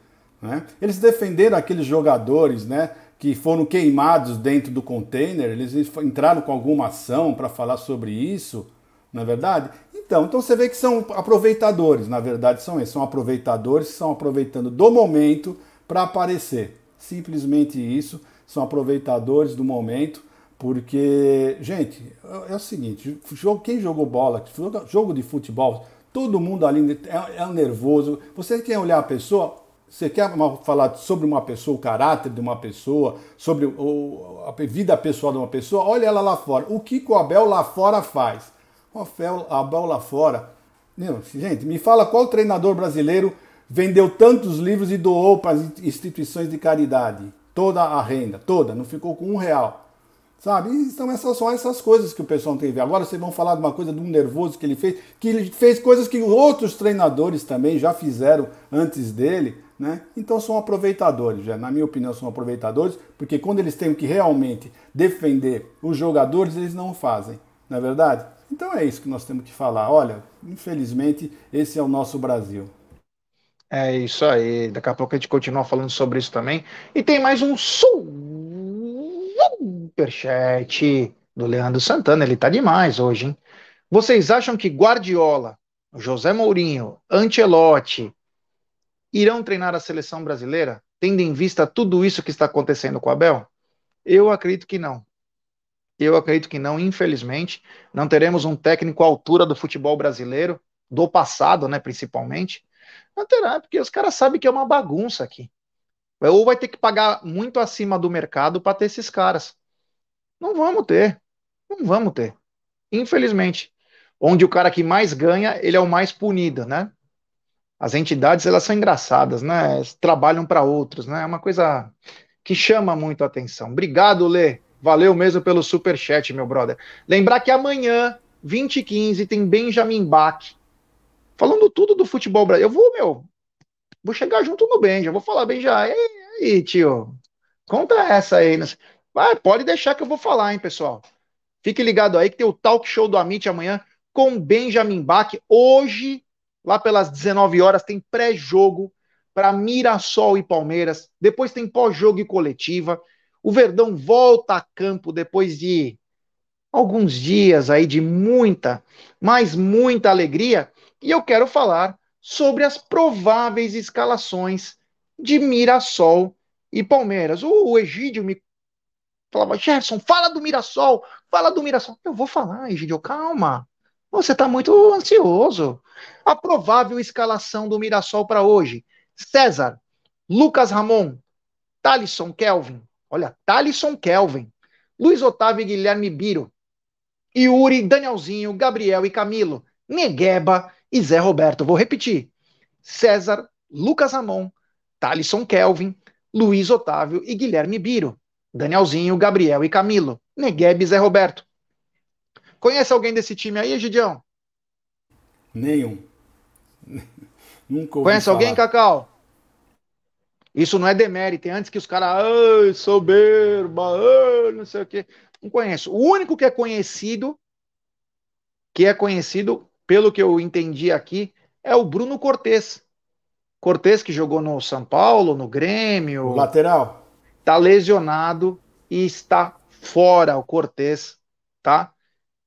Né? Eles defenderam aqueles jogadores né, que foram queimados dentro do container, eles entraram com alguma ação para falar sobre isso, não é verdade? Então, então você vê que são aproveitadores, na verdade são esses, são aproveitadores que estão aproveitando do momento para aparecer. Simplesmente isso, são aproveitadores do momento, porque, gente, é, é o seguinte, quem jogou bola, jogo de futebol, todo mundo ali é, é nervoso. Você quer olhar a pessoa, você quer falar sobre uma pessoa, o caráter de uma pessoa, sobre a vida pessoal de uma pessoa? Olha ela lá fora. O que, o Abel lá fora faz? O Abel lá fora. Gente, me fala qual treinador brasileiro vendeu tantos livros e doou para as instituições de caridade? Toda a renda, toda, não ficou com um real. Sabe? Então essas são essas coisas que o pessoal tem que ver. Agora vocês vão falar de uma coisa de um nervoso que ele fez, que ele fez coisas que outros treinadores também já fizeram antes dele. Né? Então são aproveitadores, já, na minha opinião são aproveitadores, porque quando eles têm que realmente defender os jogadores, eles não fazem, não é verdade? Então é isso que nós temos que falar. Olha, infelizmente, esse é o nosso Brasil. É isso aí. Daqui a pouco a gente continua falando sobre isso também. E tem mais um superchat do Leandro Santana. Ele tá demais hoje, hein? Vocês acham que Guardiola, José Mourinho, Ancelotti, irão treinar a seleção brasileira, tendo em vista tudo isso que está acontecendo com o Abel? Eu acredito que não. Eu acredito que não, infelizmente. Não teremos um técnico à altura do futebol brasileiro, do passado, né, principalmente. Não terá, porque os caras sabem que é uma bagunça aqui. Ou vai ter que pagar muito acima do mercado para ter esses caras. Não vamos ter. Não vamos ter. Infelizmente. Onde o cara que mais ganha, ele é o mais punido, né? as entidades elas são engraçadas, né? Trabalham para outros, né? É uma coisa que chama muito a atenção. Obrigado, Lê. Valeu mesmo pelo super chat, meu brother. Lembrar que amanhã, 20 e 15, tem Benjamin Bach falando tudo do futebol brasileiro. Eu vou, meu, vou chegar junto no Benja, vou falar Benja, e aí, tio, conta essa aí. Vai, pode deixar que eu vou falar, hein, pessoal. Fique ligado aí que tem o talk show do Amit amanhã com Benjamin Bach. Hoje Lá pelas 19 horas tem pré-jogo para Mirassol e Palmeiras. Depois tem pós-jogo e coletiva. O Verdão volta a campo depois de alguns dias aí de muita, mas muita alegria. E eu quero falar sobre as prováveis escalações de Mirassol e Palmeiras. O, Egídio me falava, Gerson, fala do Mirassol, fala do Mirassol. Eu vou falar, Egídio, calma. Você está muito ansioso. A provável escalação do Mirassol para hoje: César, Lucas Ramon, Talisson Kelvin. Olha, Talisson Kelvin. Luiz Otávio e Guilherme Biro. Yuri, Danielzinho, Gabriel e Camilo. Negueba e Zé Roberto. Vou repetir: César, Lucas Ramon, Talisson Kelvin, Luiz Otávio e Guilherme Biro. Danielzinho, Gabriel e Camilo. Negueba e Zé Roberto. Conhece alguém desse time aí, Gidião? Nenhum. Nunca Conhece falar. alguém, Cacau? Isso não é demérito. Antes que os caras, ai, soberba, ai, não sei o quê. Não conheço. O único que é conhecido, que é conhecido, pelo que eu entendi aqui, é o Bruno Cortes. Cortes que jogou no São Paulo, no Grêmio. O lateral. Tá lesionado e está fora o Cortes, tá?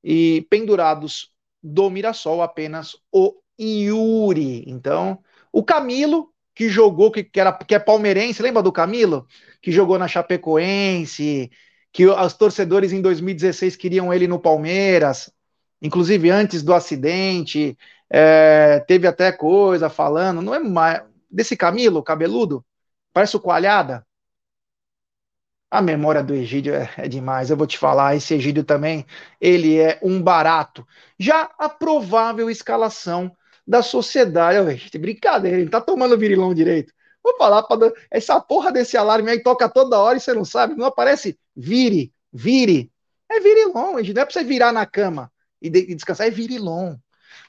e pendurados do Mirassol apenas o Yuri. Então, o Camilo que jogou, que, que, era, que é palmeirense, lembra do Camilo? Que jogou na Chapecoense, que os torcedores em 2016 queriam ele no Palmeiras, inclusive antes do acidente, é, teve até coisa falando, não é mais, desse Camilo, cabeludo, parece o Coalhada. A memória do Egídio é, é, demais, eu vou te falar, esse Egídio também, ele é um barato. Já a provável escalação da sociedade, oh, brincadeira, ele tá tomando virilão direito. Vou falar para essa porra desse alarme aí toca toda hora e você não sabe, não aparece vire, vire. É virilon, não é para você virar na cama e, de, e descansar, é virilon.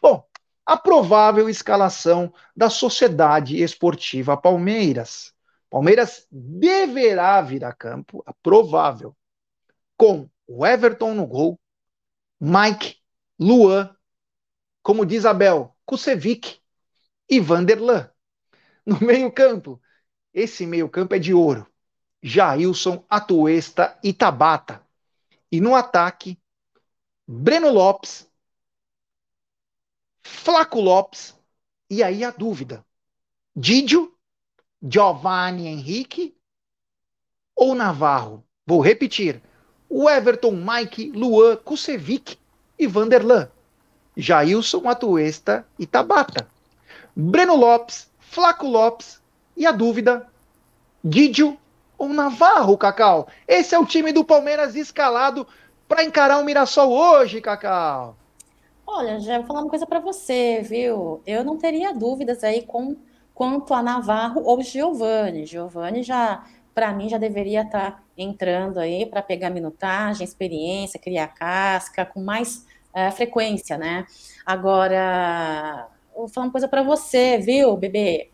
Bom, a provável escalação da Sociedade Esportiva Palmeiras. Palmeiras deverá vir a campo, a provável, com o Everton no gol, Mike, Luan, como diz Abel, Kusevic e Vanderlan. No meio-campo, esse meio-campo é de ouro. Jailson, Atuesta e Tabata. E no ataque, Breno Lopes, Flaco Lopes, e aí a dúvida: Didio, Giovanni Henrique ou Navarro? Vou repetir: o Everton, Mike, Luan, Kusevic e Vanderlan. Jailson, Atuesta e Tabata. Breno Lopes, Flaco Lopes e a dúvida: Didio ou Navarro, Cacau? Esse é o time do Palmeiras escalado para encarar o Mirassol hoje, Cacau. Olha, já vou falar uma coisa para você, viu? Eu não teria dúvidas aí com quanto a Navarro ou Giovani. Giovani já, para mim, já deveria estar tá entrando aí para pegar minutagem, experiência, criar casca com mais é, frequência, né? Agora, vou falar uma coisa para você, viu, bebê?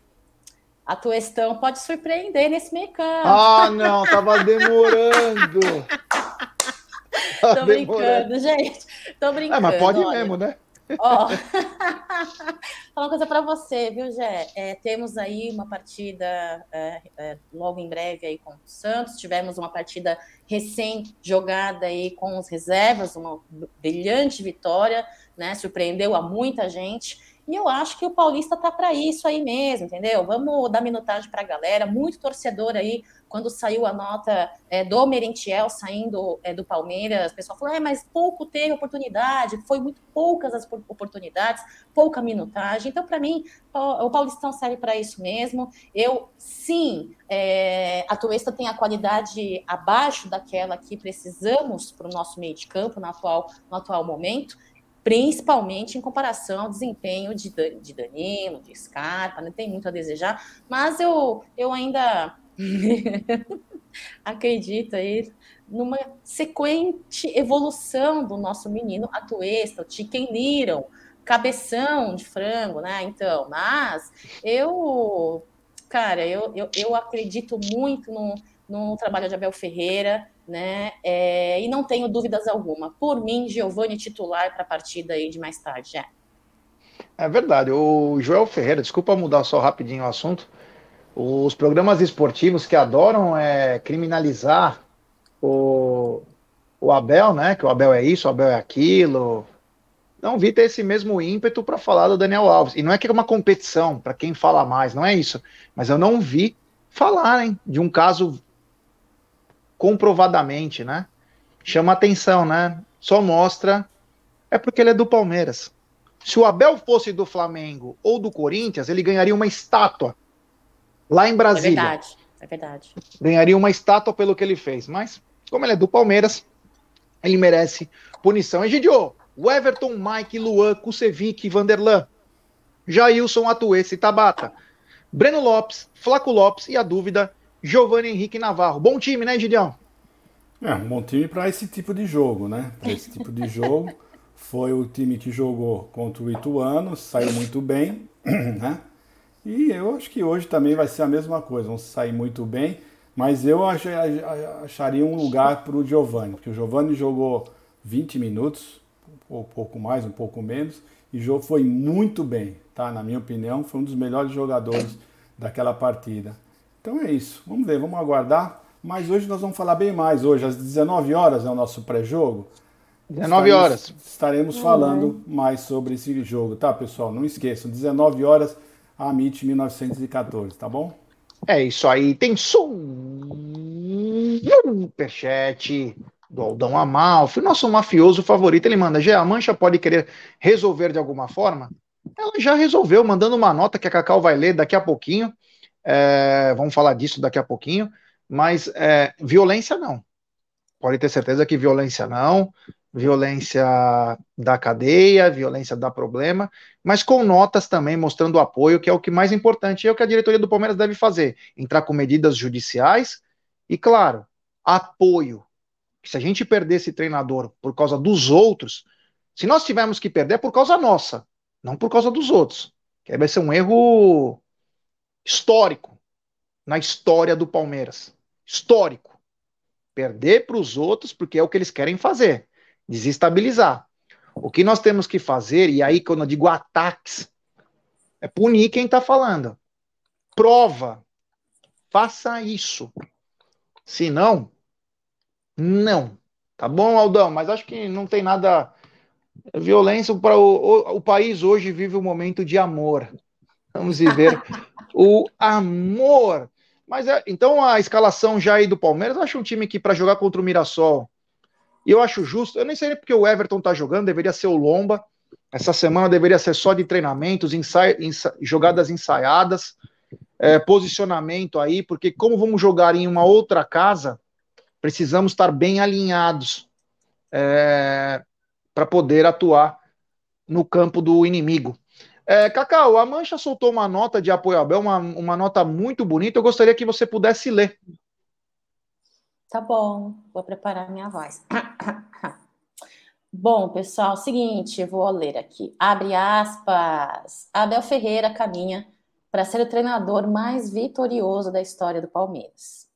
A tua questão pode surpreender nesse meio campo. Ah, não, tava demorando. Tô brincando, gente. Tô brincando. É, mas pode olha. mesmo, né? Ó, falar uma coisa para você, viu, Gé? É, temos aí uma partida é, é, logo em breve aí com o Santos. Tivemos uma partida recém jogada aí com os reservas, uma brilhante vitória, né? Surpreendeu a muita gente. E eu acho que o Paulista tá para isso aí mesmo, entendeu? Vamos dar minutagem para a galera. Muito torcedor aí, quando saiu a nota é, do Merentiel saindo é, do Palmeiras, o pessoal falou: é, mas pouco teve oportunidade, foi muito poucas as oportunidades, pouca minutagem. Então, para mim, o Paulistão serve para isso mesmo. Eu, sim, é, a Tuesta tem a qualidade abaixo daquela que precisamos para o nosso meio de campo no atual, no atual momento principalmente em comparação ao desempenho de, de Danilo, de Scarpa, não né? tem muito a desejar, mas eu, eu ainda acredito aí numa sequente evolução do nosso menino Atuesta, o Chicken Little, cabeção de frango, né? Então, mas eu, cara, eu, eu, eu acredito muito no, no trabalho de Abel Ferreira, né? É, e não tenho dúvidas alguma. Por mim, Giovanni titular para a partida aí de mais tarde. É. é verdade. O Joel Ferreira, desculpa mudar só rapidinho o assunto. Os programas esportivos que adoram é, criminalizar o, o Abel, né? Que o Abel é isso, o Abel é aquilo. Não vi ter esse mesmo ímpeto para falar do Daniel Alves. E não é que é uma competição para quem fala mais, não é isso. Mas eu não vi falarem de um caso comprovadamente, né? Chama atenção, né? Só mostra é porque ele é do Palmeiras. Se o Abel fosse do Flamengo ou do Corinthians, ele ganharia uma estátua lá em Brasília. É verdade, é verdade. Ganharia uma estátua pelo que ele fez. Mas, como ele é do Palmeiras, ele merece punição. Egidio, o Everton, Mike, Luan, Kusevic, Vanderlan, Jailson, Atuesta e Tabata, Breno Lopes, Flaco Lopes e a dúvida, Giovanni Henrique Navarro. Bom time, né, Gideão? É, um bom time para esse tipo de jogo, né? Para esse tipo de jogo. Foi o time que jogou contra o Ituano, saiu muito bem, né? E eu acho que hoje também vai ser a mesma coisa, vão sair muito bem, mas eu acharia um lugar para o Giovanni, porque o Giovanni jogou 20 minutos, um pouco mais, um pouco menos, e foi muito bem, tá? Na minha opinião, foi um dos melhores jogadores daquela partida. Então é isso. Vamos ver, vamos aguardar. Mas hoje nós vamos falar bem mais. Hoje, às 19 horas, é o nosso pré-jogo. 19 estaremos, horas. Estaremos falando mais sobre esse jogo, tá, pessoal? Não esqueçam, 19 horas, Amit 1914, tá bom? É isso aí. Tem superchat do Aldão Amalfi, nosso mafioso favorito. Ele manda: a Mancha pode querer resolver de alguma forma? Ela já resolveu, mandando uma nota que a Cacau vai ler daqui a pouquinho. É, vamos falar disso daqui a pouquinho. Mas é, violência não. Pode ter certeza que violência não violência da cadeia, violência dá problema, mas com notas também mostrando apoio, que é o que mais importante, é o que a diretoria do Palmeiras deve fazer, entrar com medidas judiciais e, claro, apoio. Se a gente perder esse treinador por causa dos outros, se nós tivermos que perder é por causa nossa, não por causa dos outros, que vai ser um erro histórico na história do Palmeiras, histórico. Perder para os outros porque é o que eles querem fazer desestabilizar. O que nós temos que fazer, e aí quando eu digo ataques, é punir quem está falando. Prova. Faça isso. Se não, não. Tá bom, Aldão? Mas acho que não tem nada. Violência para o, o, o país hoje vive um momento de amor. Vamos viver o amor. Mas é, então a escalação já aí do Palmeiras, eu acho um time que para jogar contra o Mirassol e eu acho justo, eu nem sei porque o Everton tá jogando, deveria ser o Lomba. Essa semana deveria ser só de treinamentos, ensai, jogadas ensaiadas, é, posicionamento aí, porque como vamos jogar em uma outra casa, precisamos estar bem alinhados é, para poder atuar no campo do inimigo. É, Cacau, a Mancha soltou uma nota de apoio Abel, uma, uma nota muito bonita. Eu gostaria que você pudesse ler. Tá bom, vou preparar minha voz. Bom, pessoal, seguinte, eu vou ler aqui. Abre aspas. Abel Ferreira caminha para ser o treinador mais vitorioso da história do Palmeiras.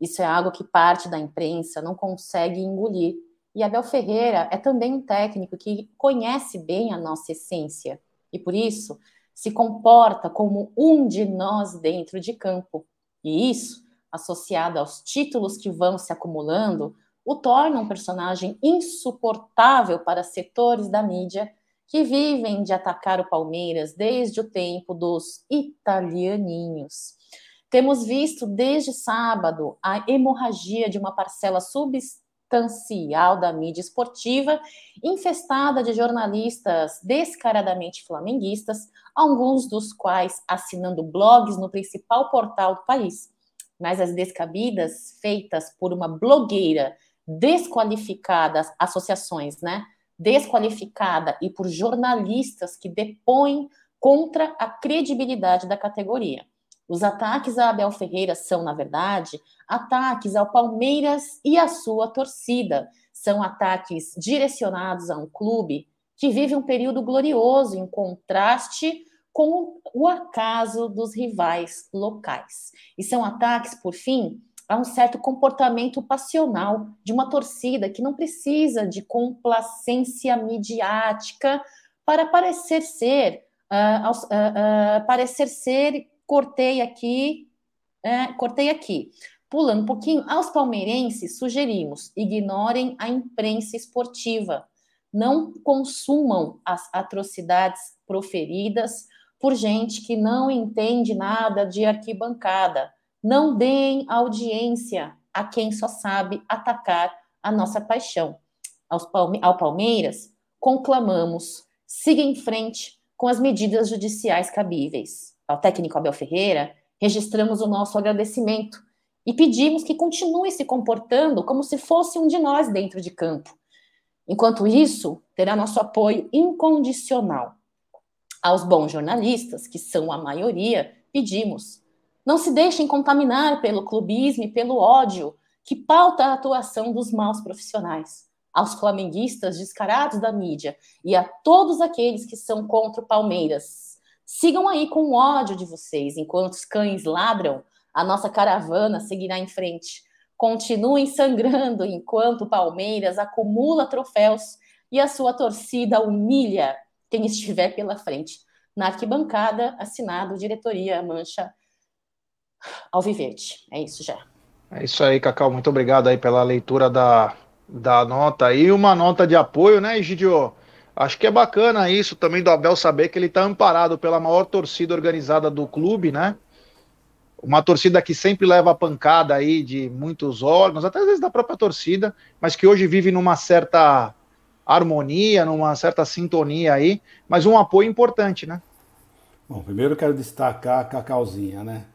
Isso é algo que parte da imprensa não consegue engolir. E Abel Ferreira é também um técnico que conhece bem a nossa essência e por isso se comporta como um de nós dentro de campo. E isso associada aos títulos que vão se acumulando, o torna um personagem insuportável para setores da mídia que vivem de atacar o Palmeiras desde o tempo dos italianinhos. Temos visto desde sábado a hemorragia de uma parcela substancial da mídia esportiva, infestada de jornalistas descaradamente flamenguistas, alguns dos quais assinando blogs no principal portal do país mas as descabidas feitas por uma blogueira desqualificada, associações, né? Desqualificada e por jornalistas que depõem contra a credibilidade da categoria. Os ataques a Abel Ferreira são, na verdade, ataques ao Palmeiras e à sua torcida. São ataques direcionados a um clube que vive um período glorioso em contraste com o acaso dos rivais locais. E são ataques, por fim, a um certo comportamento passional de uma torcida que não precisa de complacência midiática para parecer ser, uh, uh, uh, parecer ser, cortei aqui, é, cortei aqui. Pulando um pouquinho, aos palmeirenses sugerimos: ignorem a imprensa esportiva, não consumam as atrocidades proferidas por gente que não entende nada de arquibancada. Não deem audiência a quem só sabe atacar a nossa paixão. ao Palmeiras, conclamamos, siga em frente com as medidas judiciais cabíveis. Ao técnico Abel Ferreira, registramos o nosso agradecimento e pedimos que continue se comportando como se fosse um de nós dentro de campo. Enquanto isso, terá nosso apoio incondicional. Aos bons jornalistas, que são a maioria, pedimos: não se deixem contaminar pelo clubismo e pelo ódio que pauta a atuação dos maus profissionais. Aos flamenguistas descarados da mídia e a todos aqueles que são contra o Palmeiras, sigam aí com o ódio de vocês, enquanto os cães ladram, a nossa caravana seguirá em frente. Continuem sangrando enquanto o Palmeiras acumula troféus e a sua torcida humilha quem estiver pela frente. Na arquibancada, assinado Diretoria Mancha Alviverde. É isso já. É isso aí, Cacau. Muito obrigado aí pela leitura da, da nota e uma nota de apoio, né, Egidio? Acho que é bacana isso também do Abel saber que ele está amparado pela maior torcida organizada do clube, né? Uma torcida que sempre leva a pancada aí de muitos órgãos, até às vezes da própria torcida, mas que hoje vive numa certa harmonia, numa certa sintonia aí, mas um apoio importante, né? Bom, primeiro eu quero destacar a Cacauzinha, né?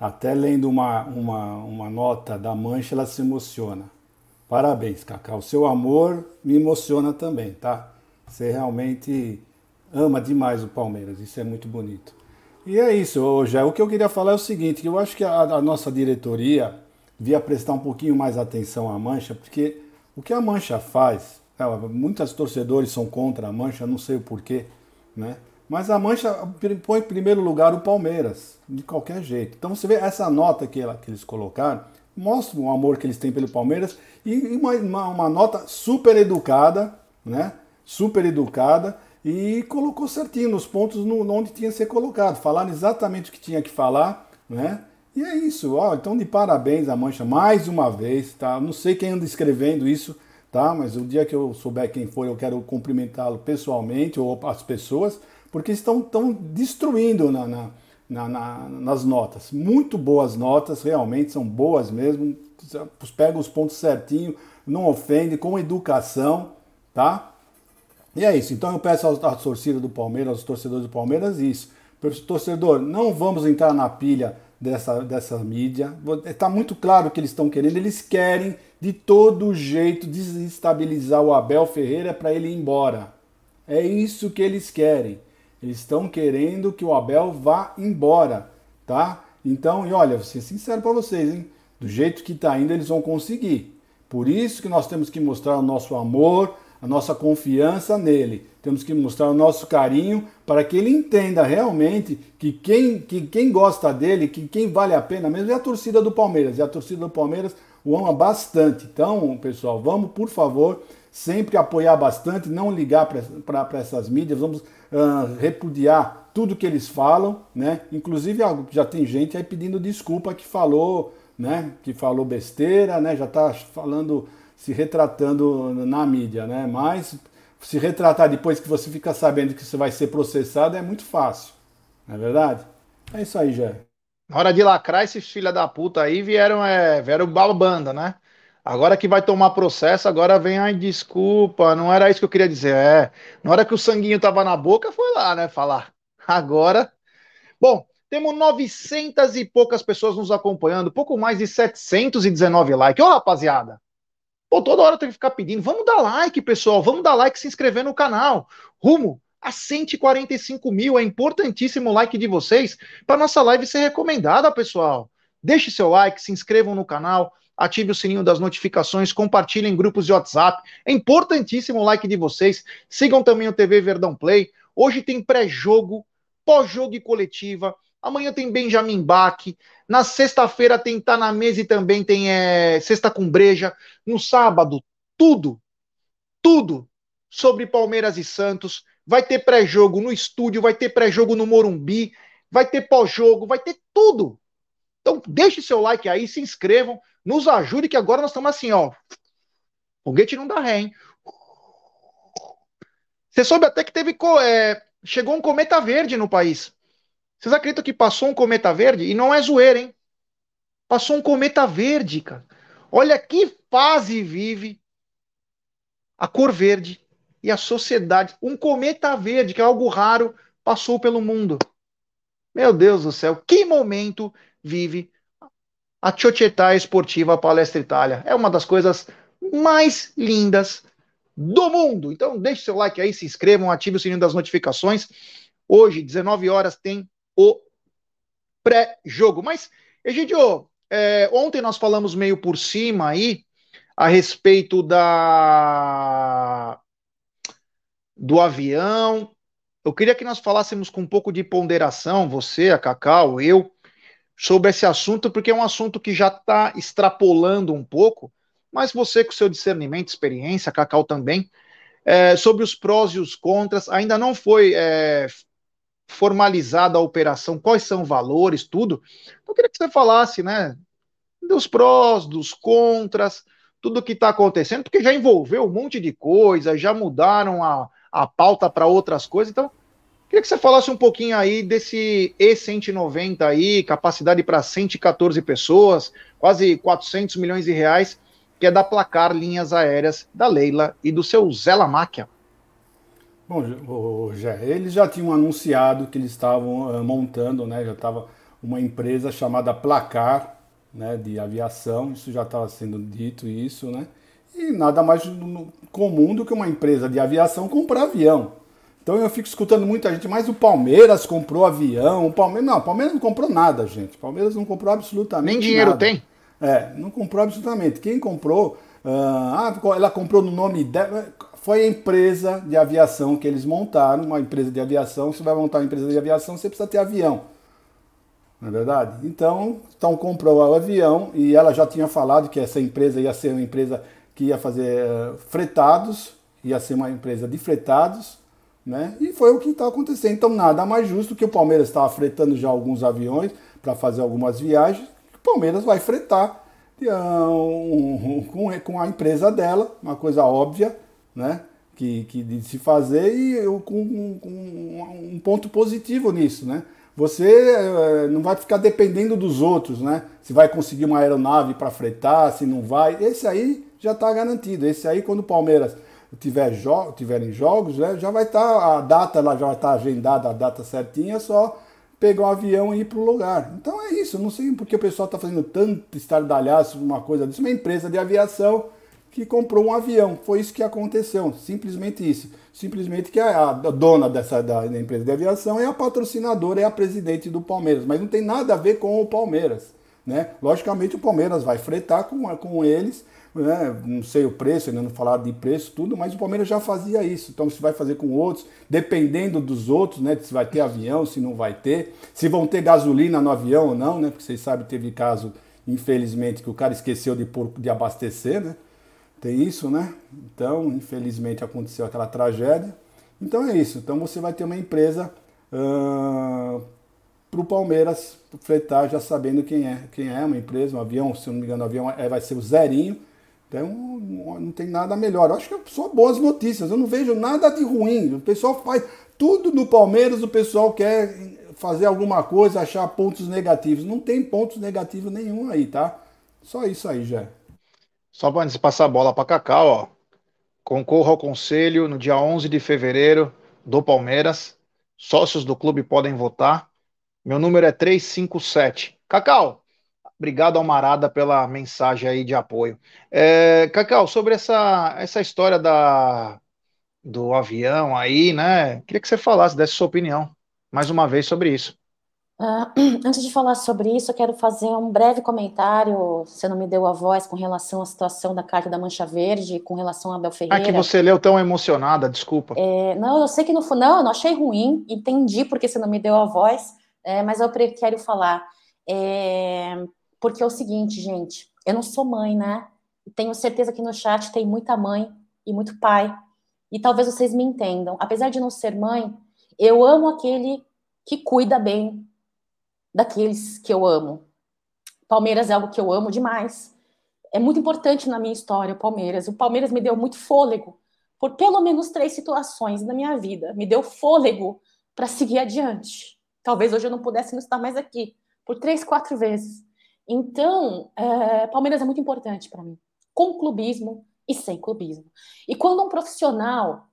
Até lendo uma, uma, uma nota da Mancha, ela se emociona. Parabéns, Cacau. O seu amor me emociona também, tá? Você realmente ama demais o Palmeiras, isso é muito bonito. E é isso, hoje. O que eu queria falar é o seguinte, eu acho que a, a nossa diretoria devia prestar um pouquinho mais atenção à Mancha, porque o que a Mancha faz, ela, muitos torcedores são contra a Mancha, não sei o porquê, né? Mas a Mancha põe em primeiro lugar o Palmeiras, de qualquer jeito. Então você vê essa nota que, ela, que eles colocaram, mostra o amor que eles têm pelo Palmeiras e uma, uma, uma nota super educada, né? super educada e colocou certinho nos pontos no, onde tinha que ser colocado, falaram exatamente o que tinha que falar, né? E é isso, ó, então de parabéns a Mancha mais uma vez, tá? Não sei quem anda escrevendo isso, tá? Mas o dia que eu souber quem foi, eu quero cumprimentá-lo pessoalmente ou as pessoas, porque estão tão destruindo na, na, na, na, nas notas. Muito boas notas, realmente são boas mesmo. Pega os pontos certinho, não ofende, com educação, tá? E é isso. Então eu peço à torcida do Palmeiras, aos torcedores do Palmeiras, isso. Torcedor, não vamos entrar na pilha dessa, dessa mídia. Está muito claro o que eles estão querendo. Eles querem, de todo jeito, desestabilizar o Abel Ferreira para ele ir embora. É isso que eles querem. Eles estão querendo que o Abel vá embora, tá? Então, e olha, vou ser sincero para vocês, hein? Do jeito que está indo, eles vão conseguir. Por isso que nós temos que mostrar o nosso amor, a nossa confiança nele. Temos que mostrar o nosso carinho para que ele entenda realmente que quem, que quem gosta dele, que quem vale a pena mesmo é a torcida do Palmeiras. E a torcida do Palmeiras o ama bastante. Então, pessoal, vamos, por favor, sempre apoiar bastante, não ligar para essas mídias, vamos uh, repudiar tudo que eles falam, né? Inclusive já tem gente aí pedindo desculpa que falou, né? Que falou besteira, né? Já está falando se retratando na mídia, né? Mas se retratar depois que você fica sabendo que você vai ser processado é muito fácil, não é verdade? É isso aí, Jé. Na hora de lacrar, esses filha da puta aí vieram, é, vieram balbanda, né? Agora que vai tomar processo, agora vem, ai, desculpa, não era isso que eu queria dizer. É, na hora que o sanguinho tava na boca, foi lá, né, falar. Agora, bom, temos 900 e poucas pessoas nos acompanhando, pouco mais de 719 likes. Ô, rapaziada, Pô, toda hora tem que ficar pedindo. Vamos dar like, pessoal. Vamos dar like e se inscrever no canal. Rumo a 145 mil. É importantíssimo o like de vocês para nossa live ser recomendada, pessoal. Deixe seu like, se inscrevam no canal, ative o sininho das notificações, compartilhem em grupos de WhatsApp. É importantíssimo o like de vocês. Sigam também o TV Verdão Play. Hoje tem pré-jogo, pós-jogo e coletiva. Amanhã tem Benjamin Bach. Na sexta-feira tem Tá na Mesa e também tem é, Sexta com Breja. No sábado, tudo, tudo sobre Palmeiras e Santos. Vai ter pré-jogo no estúdio, vai ter pré-jogo no Morumbi, vai ter pós-jogo, vai ter tudo. Então deixe seu like aí, se inscrevam, nos ajude que agora nós estamos assim, ó. Foguete não dá ré, hein? Você soube até que teve. É, chegou um cometa verde no país. Vocês acreditam que passou um cometa verde? E não é zoeira, hein? Passou um cometa verde, cara. Olha que fase vive a cor verde e a sociedade. Um cometa verde, que é algo raro, passou pelo mundo. Meu Deus do céu, que momento vive a Società Esportiva Palestra Itália. É uma das coisas mais lindas do mundo. Então, deixe seu like aí, se inscrevam, ative o sininho das notificações. Hoje, 19 horas, tem o pré-jogo. Mas, Egidio, é, ontem nós falamos meio por cima aí a respeito da do avião. Eu queria que nós falássemos com um pouco de ponderação, você, a Cacau, eu, sobre esse assunto, porque é um assunto que já está extrapolando um pouco, mas você, com seu discernimento, experiência, Cacau também, é, sobre os prós e os contras, ainda não foi é, formalizada a operação, quais são os valores, tudo. Então, eu queria que você falasse, né, dos prós, dos contras, tudo que está acontecendo, porque já envolveu um monte de coisa, já mudaram a, a pauta para outras coisas. Então, queria que você falasse um pouquinho aí desse E190 aí, capacidade para 114 pessoas, quase 400 milhões de reais, que é da Placar Linhas Aéreas da Leila e do seu Zé Lamáquia. Bom, já, eles já tinham anunciado que eles estavam uh, montando, né? Já estava uma empresa chamada Placar, né? De aviação. Isso já estava sendo dito isso, né? E nada mais comum do que uma empresa de aviação comprar avião. Então eu fico escutando muita gente, mas o Palmeiras comprou avião, o Palmeiras não, o Palmeiras não comprou nada, gente. O Palmeiras não comprou absolutamente Nem dinheiro nada. tem. É, não comprou absolutamente. Quem comprou, uh, ah, ela comprou no nome dela, foi a empresa de aviação que eles montaram, uma empresa de aviação. Você vai montar uma empresa de aviação, você precisa ter avião. Não é verdade? Então, então comprou o avião e ela já tinha falado que essa empresa ia ser uma empresa que ia fazer uh, fretados, ia ser uma empresa de fretados, né? E foi o que está acontecendo. Então, nada mais justo que o Palmeiras estava fretando já alguns aviões para fazer algumas viagens, o Palmeiras vai fretar com, a empresa dela, uma coisa óbvia, né? Que, que de se fazer e eu, com, com um ponto positivo nisso, né? Você uh, não vai ficar dependendo dos outros, né? Se vai conseguir uma aeronave para fretar, se não vai. Esse aí já está garantido. Esse aí, quando o Palmeiras tiver jo tiverem jogos, né, já vai estar tá, a data lá já vai estar tá agendada, a data certinha, é só pegar o um avião e ir para o lugar. Então é isso, não sei porque o pessoal está fazendo tanto estardalhaço, uma coisa disso. Uma empresa de aviação que comprou um avião. Foi isso que aconteceu, simplesmente isso. Simplesmente que a, a dona dessa da, da, empresa de aviação é a patrocinadora, é a presidente do Palmeiras, mas não tem nada a ver com o Palmeiras. Né? Logicamente o Palmeiras vai fretar com, com eles, né? não sei o preço, ainda não falaram de preço, tudo, mas o Palmeiras já fazia isso. Então se vai fazer com outros, dependendo dos outros, né? Se vai ter avião, se não vai ter, se vão ter gasolina no avião ou não, né? Porque vocês sabem, teve caso, infelizmente, que o cara esqueceu de, por, de abastecer, né? Tem isso, né? Então, infelizmente, aconteceu aquela tragédia. Então é isso. Então você vai ter uma empresa uh, para o Palmeiras fretar, já sabendo quem é. Quem é uma empresa, um avião, se não me engano, o avião é, vai ser o Zerinho. Então não tem nada melhor. Eu acho que só boas notícias. Eu não vejo nada de ruim. O pessoal faz tudo no Palmeiras, o pessoal quer fazer alguma coisa, achar pontos negativos. Não tem pontos negativos nenhum aí, tá? Só isso aí, já. Só para antes de passar a bola para Cacau, ó. Concorra ao conselho no dia 11 de fevereiro do Palmeiras. Sócios do clube podem votar. Meu número é 357. Cacau, obrigado ao Marada pela mensagem aí de apoio. É, Cacau, sobre essa, essa história da, do avião aí, né? Queria que você falasse, desse sua opinião, mais uma vez, sobre isso. Uh, antes de falar sobre isso, eu quero fazer um breve comentário, você não me deu a voz, com relação à situação da Carta da Mancha Verde, com relação a Abel Ferreira. Ah, que você leu tão emocionada, desculpa. É, não, eu sei que no não, eu não achei ruim, entendi porque você não me deu a voz, é, mas eu quero falar. É, porque é o seguinte, gente, eu não sou mãe, né? Tenho certeza que no chat tem muita mãe e muito pai, e talvez vocês me entendam. Apesar de não ser mãe, eu amo aquele que cuida bem daqueles que eu amo. Palmeiras é algo que eu amo demais. É muito importante na minha história, o Palmeiras. O Palmeiras me deu muito fôlego por pelo menos três situações na minha vida. Me deu fôlego para seguir adiante. Talvez hoje eu não pudesse não estar mais aqui por três, quatro vezes. Então, é, Palmeiras é muito importante para mim, com clubismo e sem clubismo. E quando um profissional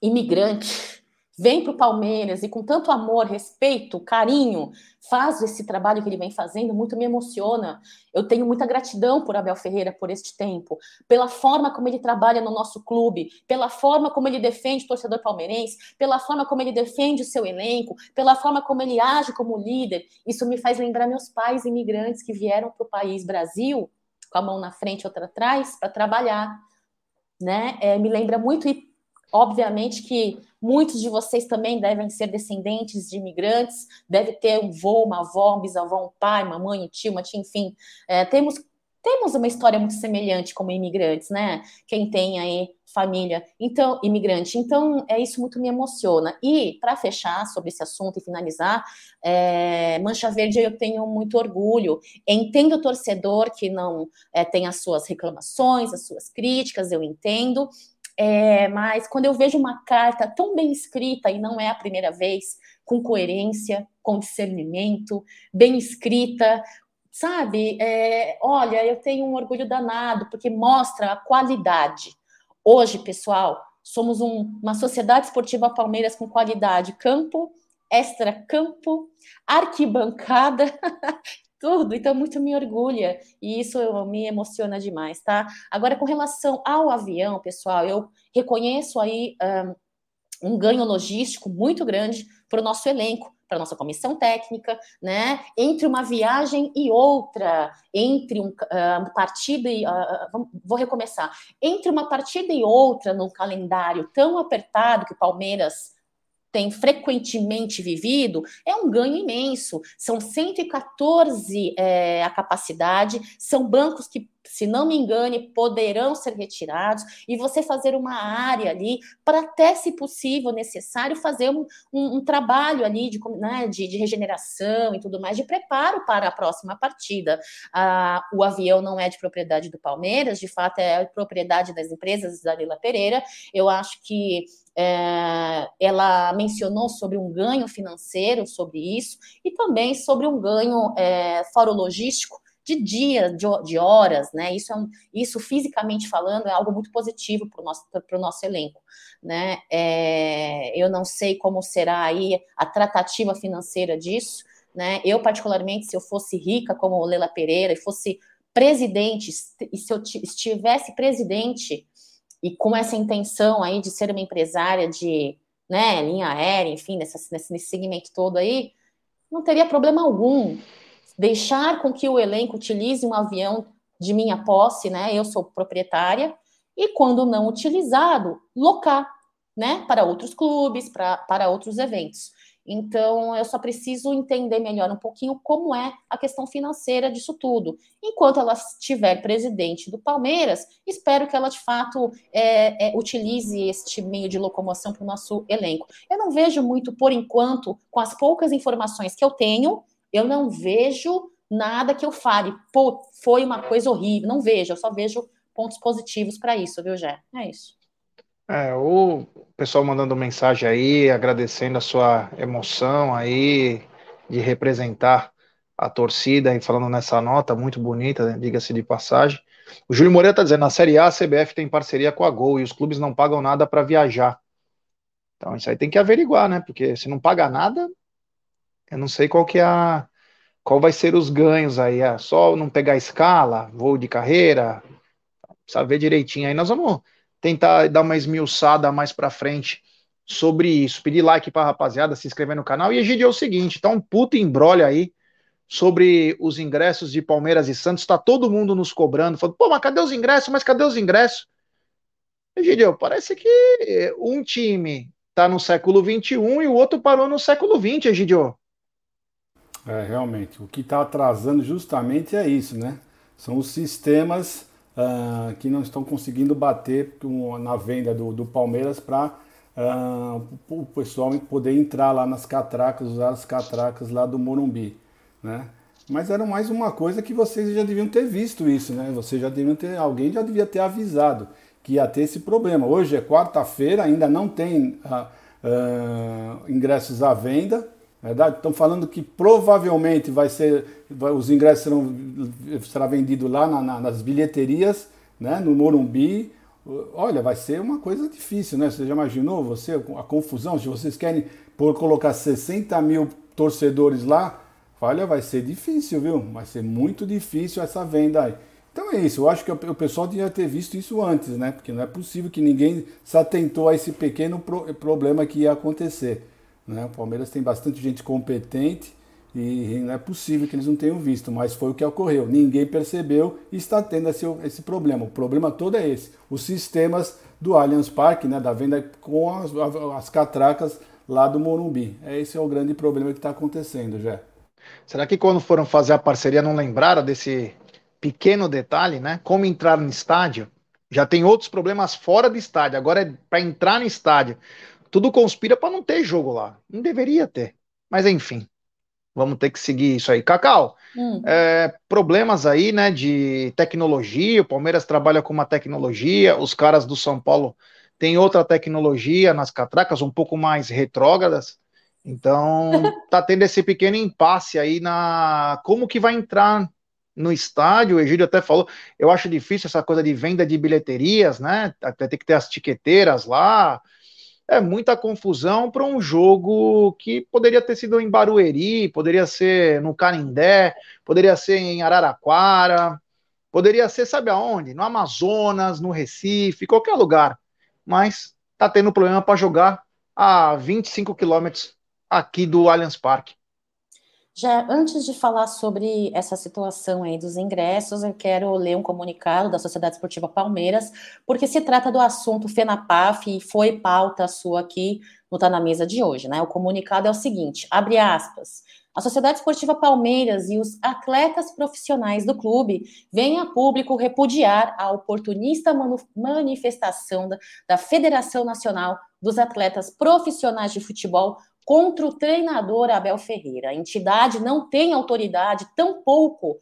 imigrante vem para o Palmeiras e com tanto amor, respeito, carinho, faz esse trabalho que ele vem fazendo, muito me emociona. Eu tenho muita gratidão por Abel Ferreira por este tempo, pela forma como ele trabalha no nosso clube, pela forma como ele defende o torcedor palmeirense, pela forma como ele defende o seu elenco, pela forma como ele age como líder. Isso me faz lembrar meus pais imigrantes que vieram para o país Brasil, com a mão na frente e outra atrás, para trabalhar. Né? É, me lembra muito e Obviamente que muitos de vocês também devem ser descendentes de imigrantes, deve ter um vô, uma avó, um bisavó, um pai, uma mãe, um tio, uma tia, enfim. É, temos, temos uma história muito semelhante como imigrantes, né? Quem tem aí família, então, imigrante. Então, é isso muito me emociona. E, para fechar sobre esse assunto e finalizar, é, Mancha Verde eu tenho muito orgulho. Entendo o torcedor que não é, tem as suas reclamações, as suas críticas, eu entendo É, mas quando eu vejo uma carta tão bem escrita, e não é a primeira vez, com coerência, com discernimento, bem escrita, sabe? É, olha, eu tenho um orgulho danado, porque mostra a qualidade. Hoje, pessoal, somos um, uma sociedade esportiva Palmeiras com qualidade. Campo, extra-campo, arquibancada, tudo. Então, muito me orgulha e isso me emociona demais, tá? Agora, com relação ao avião, pessoal, eu reconheço aí um, um ganho logístico muito grande para o nosso elenco para nossa comissão técnica, né? Entre uma viagem e outra, entre um uh, partida e uh, vou recomeçar, entre uma partida e outra num calendário tão apertado que o Palmeiras tem frequentemente vivido, é um ganho imenso. São 114 é, a capacidade, são bancos que, se não me engane, poderão ser retirados, e você fazer uma área ali para até, se possível, necessário, fazer um, um, um trabalho ali de, né, de, de, regeneração e tudo mais, de preparo para a próxima partida. Ah, o avião não é de propriedade do Palmeiras, de fato é propriedade das empresas da Lila Pereira. Eu acho que é, ela mencionou sobre um ganho financeiro sobre isso e também sobre um ganho é, logístico de dias, de, de, horas, né? Isso, é um, isso fisicamente falando é algo muito positivo para o nosso, nosso elenco, né? É, eu não sei como será aí a tratativa financeira disso, né? Eu particularmente, se eu fosse rica como Lela Pereira e fosse presidente, e se eu estivesse presidente e com essa intenção aí de ser uma empresária de né, linha aérea, enfim, nessa, nesse, segmento todo aí, não teria problema algum deixar com que o elenco utilize um avião de minha posse, né? Eu sou proprietária, e quando não utilizado, locar, né? Para outros clubes, para, para outros eventos. Então, eu só preciso entender melhor um pouquinho como é a questão financeira disso tudo. Enquanto ela estiver presidente do Palmeiras, espero que ela de fato é, é, utilize este meio de locomoção para o nosso elenco. Eu não vejo muito, por enquanto, com as poucas informações que eu tenho, eu não vejo nada que eu fale, pô, foi uma coisa horrível. Não vejo, eu só vejo pontos positivos para isso, viu, Jé? É isso. É, o pessoal mandando mensagem aí, agradecendo a sua emoção aí de representar a torcida e falando nessa nota muito bonita, né, diga-se de passagem. O Júlio Moreira está dizendo: na Série A, a CBF tem parceria com a Gol e os clubes não pagam nada para viajar. Então isso aí tem que averiguar, né? Porque se não paga nada, eu não sei qual que é a qual vai ser os ganhos aí. É só não pegar escala, voo de carreira, precisa ver direitinho. Aí nós vamos tentar dar uma esmiuçada mais para frente sobre isso. Pedir like para rapaziada, se inscrever no canal. E Egidio, é o seguinte, tá um puta embrolho aí sobre os ingressos de Palmeiras e Santos. Tá todo mundo nos cobrando, falando, pô, mas cadê os ingressos? Mas cadê os ingressos? Egidio, parece que um time tá no século XXI e o outro parou no século XX, Egidio. É, realmente. O que está atrasando justamente é isso, né? São os sistemas uh, que não estão conseguindo bater na venda do, do Palmeiras para uh, ah, o pessoal poder entrar lá nas catracas, usar as catracas lá do Morumbi, né? Mas era mais uma coisa que vocês já deviam ter visto isso, né? Vocês já deviam ter, alguém já devia ter avisado que ia ter esse problema. Hoje é quarta-feira, ainda não tem uh, ingressos à venda, Verdade? Estão falando que provavelmente vai ser, os ingressos serão será vendido lá na, na, nas bilheterias, né, no Morumbi. Olha, vai ser uma coisa difícil, né? Você já imaginou você a confusão? Se vocês querem por colocar 60 mil torcedores lá, olha, vai ser difícil, viu? Vai ser muito difícil essa venda aí. Então é isso, eu acho que o pessoal devia ter visto isso antes, né? Porque não é possível que ninguém se atentou a esse pequeno problema que ia acontecer. Né? O Palmeiras tem bastante gente competente e não é possível que eles não tenham visto, mas foi o que ocorreu. Ninguém percebeu e está tendo esse, esse problema. O problema todo é esse: os sistemas do Allianz Parque, né, da venda com as, as catracas lá do Morumbi. Esse é o grande problema que está acontecendo, já. Será que quando foram fazer a parceria não lembraram desse pequeno detalhe, né? Como entrar no estádio? Já tem outros problemas fora do estádio. Agora é para entrar no estádio tudo conspira para não ter jogo lá. Não deveria ter. Mas enfim, vamos ter que seguir isso aí. Cacau, hum. é, problemas aí, né, de tecnologia. O Palmeiras trabalha com uma tecnologia. Os caras do São Paulo tem outra tecnologia nas catracas, um pouco mais retrógradas. Então, tá tendo esse pequeno impasse aí na como que vai entrar no estádio. O Egídio até falou, eu acho difícil essa coisa de venda de bilheterias, né? Até ter que ter as tiqueteiras lá. É muita confusão para um jogo que poderia ter sido em Barueri, poderia ser no Canindé, poderia ser em Araraquara, poderia ser, sabe aonde? No Amazonas, no Recife, qualquer lugar mas tá tendo problema para jogar a 25 quilômetros aqui do Allianz Parque. Já antes de falar sobre essa situação aí dos ingressos, eu quero ler um comunicado da Sociedade Esportiva Palmeiras, porque se trata do assunto FENAPAF e foi pauta sua aqui no Tá na Mesa de hoje, né? O comunicado é o seguinte, abre aspas, a Sociedade Esportiva Palmeiras e os atletas profissionais do clube vêm a público repudiar a oportunista manifestação da, Federação Nacional dos Atletas Profissionais de Futebol contra o treinador Abel Ferreira. A entidade não tem autoridade, tampouco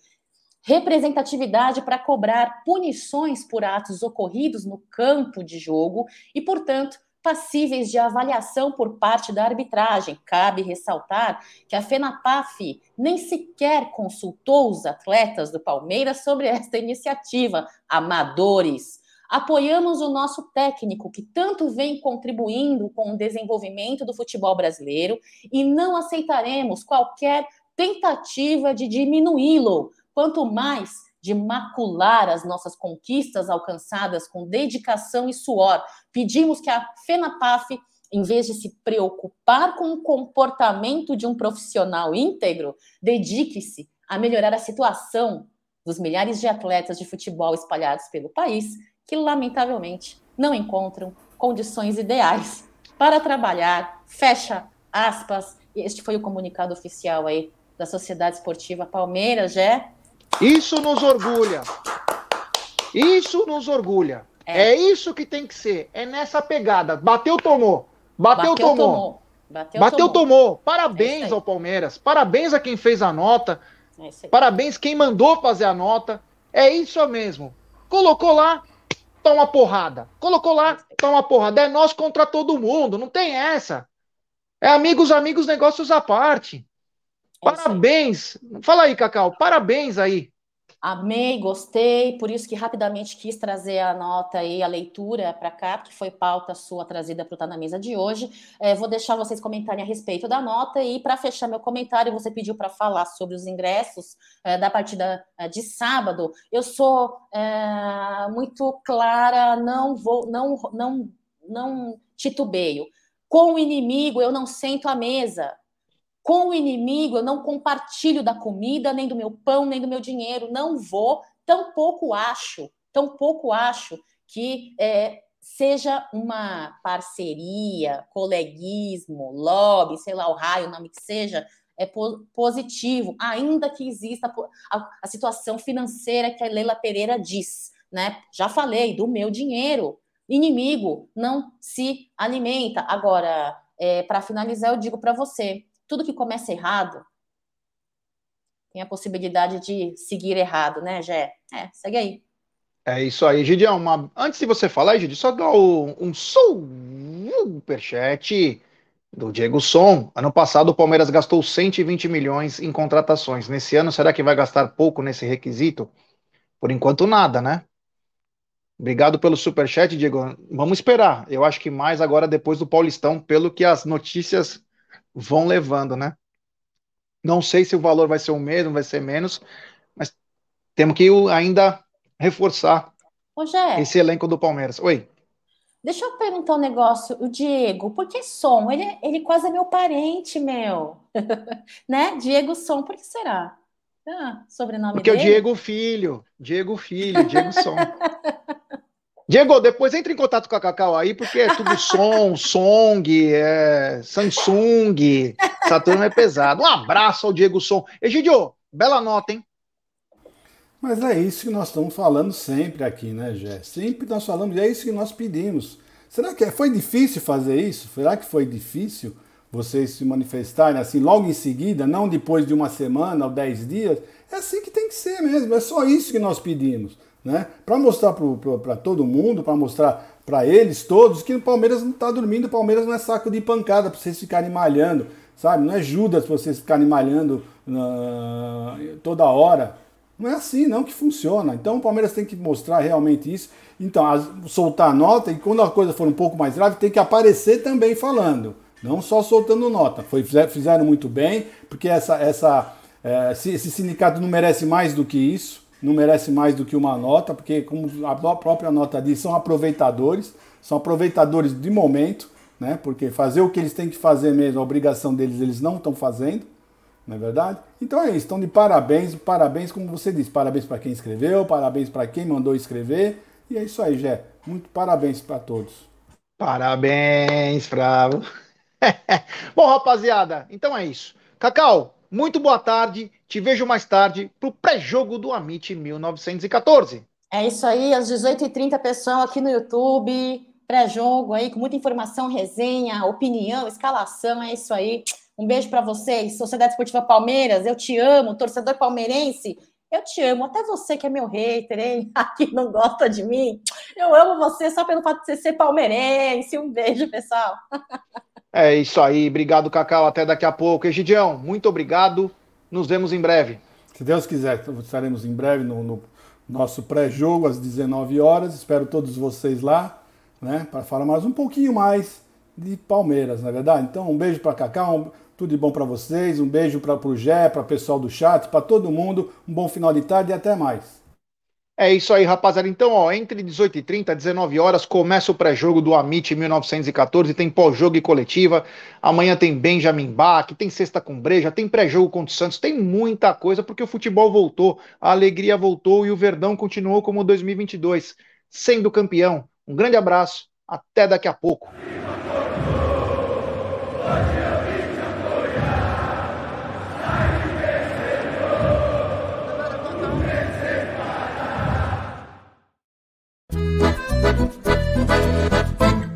representatividade para cobrar punições por atos ocorridos no campo de jogo e, portanto, passíveis de avaliação por parte da arbitragem. Cabe ressaltar que a FENAPAF nem sequer consultou os atletas do Palmeiras sobre esta iniciativa. Amadores. Apoiamos o nosso técnico, que tanto vem contribuindo com o desenvolvimento do futebol brasileiro, e não aceitaremos qualquer tentativa de diminuí-lo, quanto mais de macular as nossas conquistas alcançadas com dedicação e suor. Pedimos que a FENAPAF, em vez de se preocupar com o comportamento de um profissional íntegro, dedique-se a melhorar a situação dos milhares de atletas de futebol espalhados pelo país que, lamentavelmente, não encontram condições ideais para trabalhar. Fecha aspas. Este foi o comunicado oficial aí da Sociedade Esportiva Palmeiras, Jé. Isso nos orgulha. Isso nos orgulha. É. é. isso que tem que ser. É nessa pegada. Bateu, tomou. Bateu, Bateu tomou. tomou. Bateu, Bateu tomou. tomou. Parabéns é ao Palmeiras. Parabéns a quem fez a nota. É Parabéns quem mandou fazer a nota. É isso mesmo. Colocou lá, toma porrada. Colocou lá, toma porrada. É nós contra todo mundo. Não tem essa. É amigos, amigos, negócios à parte. Parabéns! Fala aí, Cacau, parabéns aí. Amei, gostei, por isso que rapidamente quis trazer a nota e a leitura para cá, que foi pauta sua trazida para estar na mesa de hoje. É, vou deixar vocês comentarem a respeito da nota e para fechar meu comentário, você pediu para falar sobre os ingressos é, da partida é, de sábado. Eu sou é, muito clara, não vou, não, não, não titubeio. Com o inimigo, eu não sento à mesa com o inimigo, eu não compartilho da comida, nem do meu pão, nem do meu dinheiro. Não vou, tampouco acho, tampouco acho que é, seja uma parceria, coleguismo, lobby, sei lá, o raio, o nome que seja, é positivo, ainda que exista a, a situação financeira que a Leila Pereira diz, né? Já falei do meu dinheiro. Inimigo não se alimenta. Agora, é, para finalizar, eu digo para você: tudo que começa errado tem a possibilidade de seguir errado, né, Gé? É, segue aí. É isso aí, Gideão. Uma... Antes de você falar, Gideão, só dar um superchat do Diego Som. Ano passado o Palmeiras gastou 120 milhões em contratações. Nesse ano, será que vai gastar pouco nesse requisito? Por enquanto, nada, né? Obrigado pelo superchat, Diego. Vamos esperar. Eu acho que mais agora depois do Paulistão, pelo que as notícias vão levando, né? Não sei se o valor vai ser o mesmo, vai ser menos, mas temos que ainda reforçar esse elenco do Palmeiras. Oi. Deixa eu perguntar um negócio, o Diego, por que Som? Ele, ele quase é meu parente, meu. né? Diego Som, por que será? Ah, sobrenome Porque dele? é o Diego Filho, Diego Filho, Diego Som. Diego, depois entre em contato com a Cacau aí, porque é tudo som, Song, é Samsung, Saturno é pesado. Um abraço ao Diego Som. Egidio, bela nota, hein? Mas é isso que nós estamos falando sempre aqui, né, Gé? Sempre nós falamos, e é isso que nós pedimos. Será que é, foi difícil fazer isso? Será que foi difícil vocês se manifestarem assim logo em seguida, não depois de uma semana ou dez dias? É assim que tem que ser mesmo, é só isso que nós pedimos. Né? Para mostrar para todo mundo, para mostrar para eles todos que o Palmeiras não está dormindo, o Palmeiras não é saco de pancada para vocês ficarem malhando, sabe? Não é Judas para vocês ficarem malhando uh, toda hora. Não é assim não que funciona. Então o Palmeiras tem que mostrar realmente isso. Então, as, soltar a nota e quando a coisa for um pouco mais grave, tem que aparecer também falando. Não só soltando nota. Foi, fizeram muito bem, porque essa, essa, é, esse sindicato não merece mais do que isso não merece mais do que uma nota, porque, como a própria nota diz, são aproveitadores, são aproveitadores de momento, né? Porque fazer o que eles têm que fazer mesmo, a obrigação deles, eles não estão fazendo, não é verdade? Então é isso, estão de parabéns, parabéns, como você disse, parabéns para quem escreveu, parabéns para quem mandou escrever, e é isso aí, Jé. Muito parabéns para todos. Parabéns, Bravo. Bom, rapaziada, então é isso. Cacau, muito boa tarde. Te vejo mais tarde para o pré-jogo do Amit 1914. É isso aí, às 18h30, pessoal, aqui no YouTube. Pré-jogo aí, com muita informação, resenha, opinião, escalação. É isso aí. Um beijo para vocês. Sociedade Esportiva Palmeiras, eu te amo. Torcedor palmeirense, eu te amo. Até você que é meu hater, hein? Aqui não gosta de mim. Eu amo você só pelo fato de você ser palmeirense. Um beijo, pessoal. É isso aí. Obrigado, Cacau. Até daqui a pouco. Egidião, muito obrigado. Nos vemos em breve. Se Deus quiser, estaremos em breve no, no nosso pré-jogo às 19 horas. Espero todos vocês lá, né, para falar mais um pouquinho mais de Palmeiras, na é verdade. Então, um beijo para Cacau, um, tudo de bom para vocês, um beijo para o Gé, para o pessoal do chat, para todo mundo. Um bom final de tarde e até mais. É isso aí, rapaziada. Então, ó, entre 18h30 e 19 horas começa o pré-jogo do Amit 1914, tem pós-jogo e coletiva. Amanhã tem Benjamin Bach, tem sexta com breja, tem pré-jogo contra o Santos, tem muita coisa porque o futebol voltou, a alegria voltou e o Verdão continuou como 2022, sendo campeão. Um grande abraço, até daqui a pouco.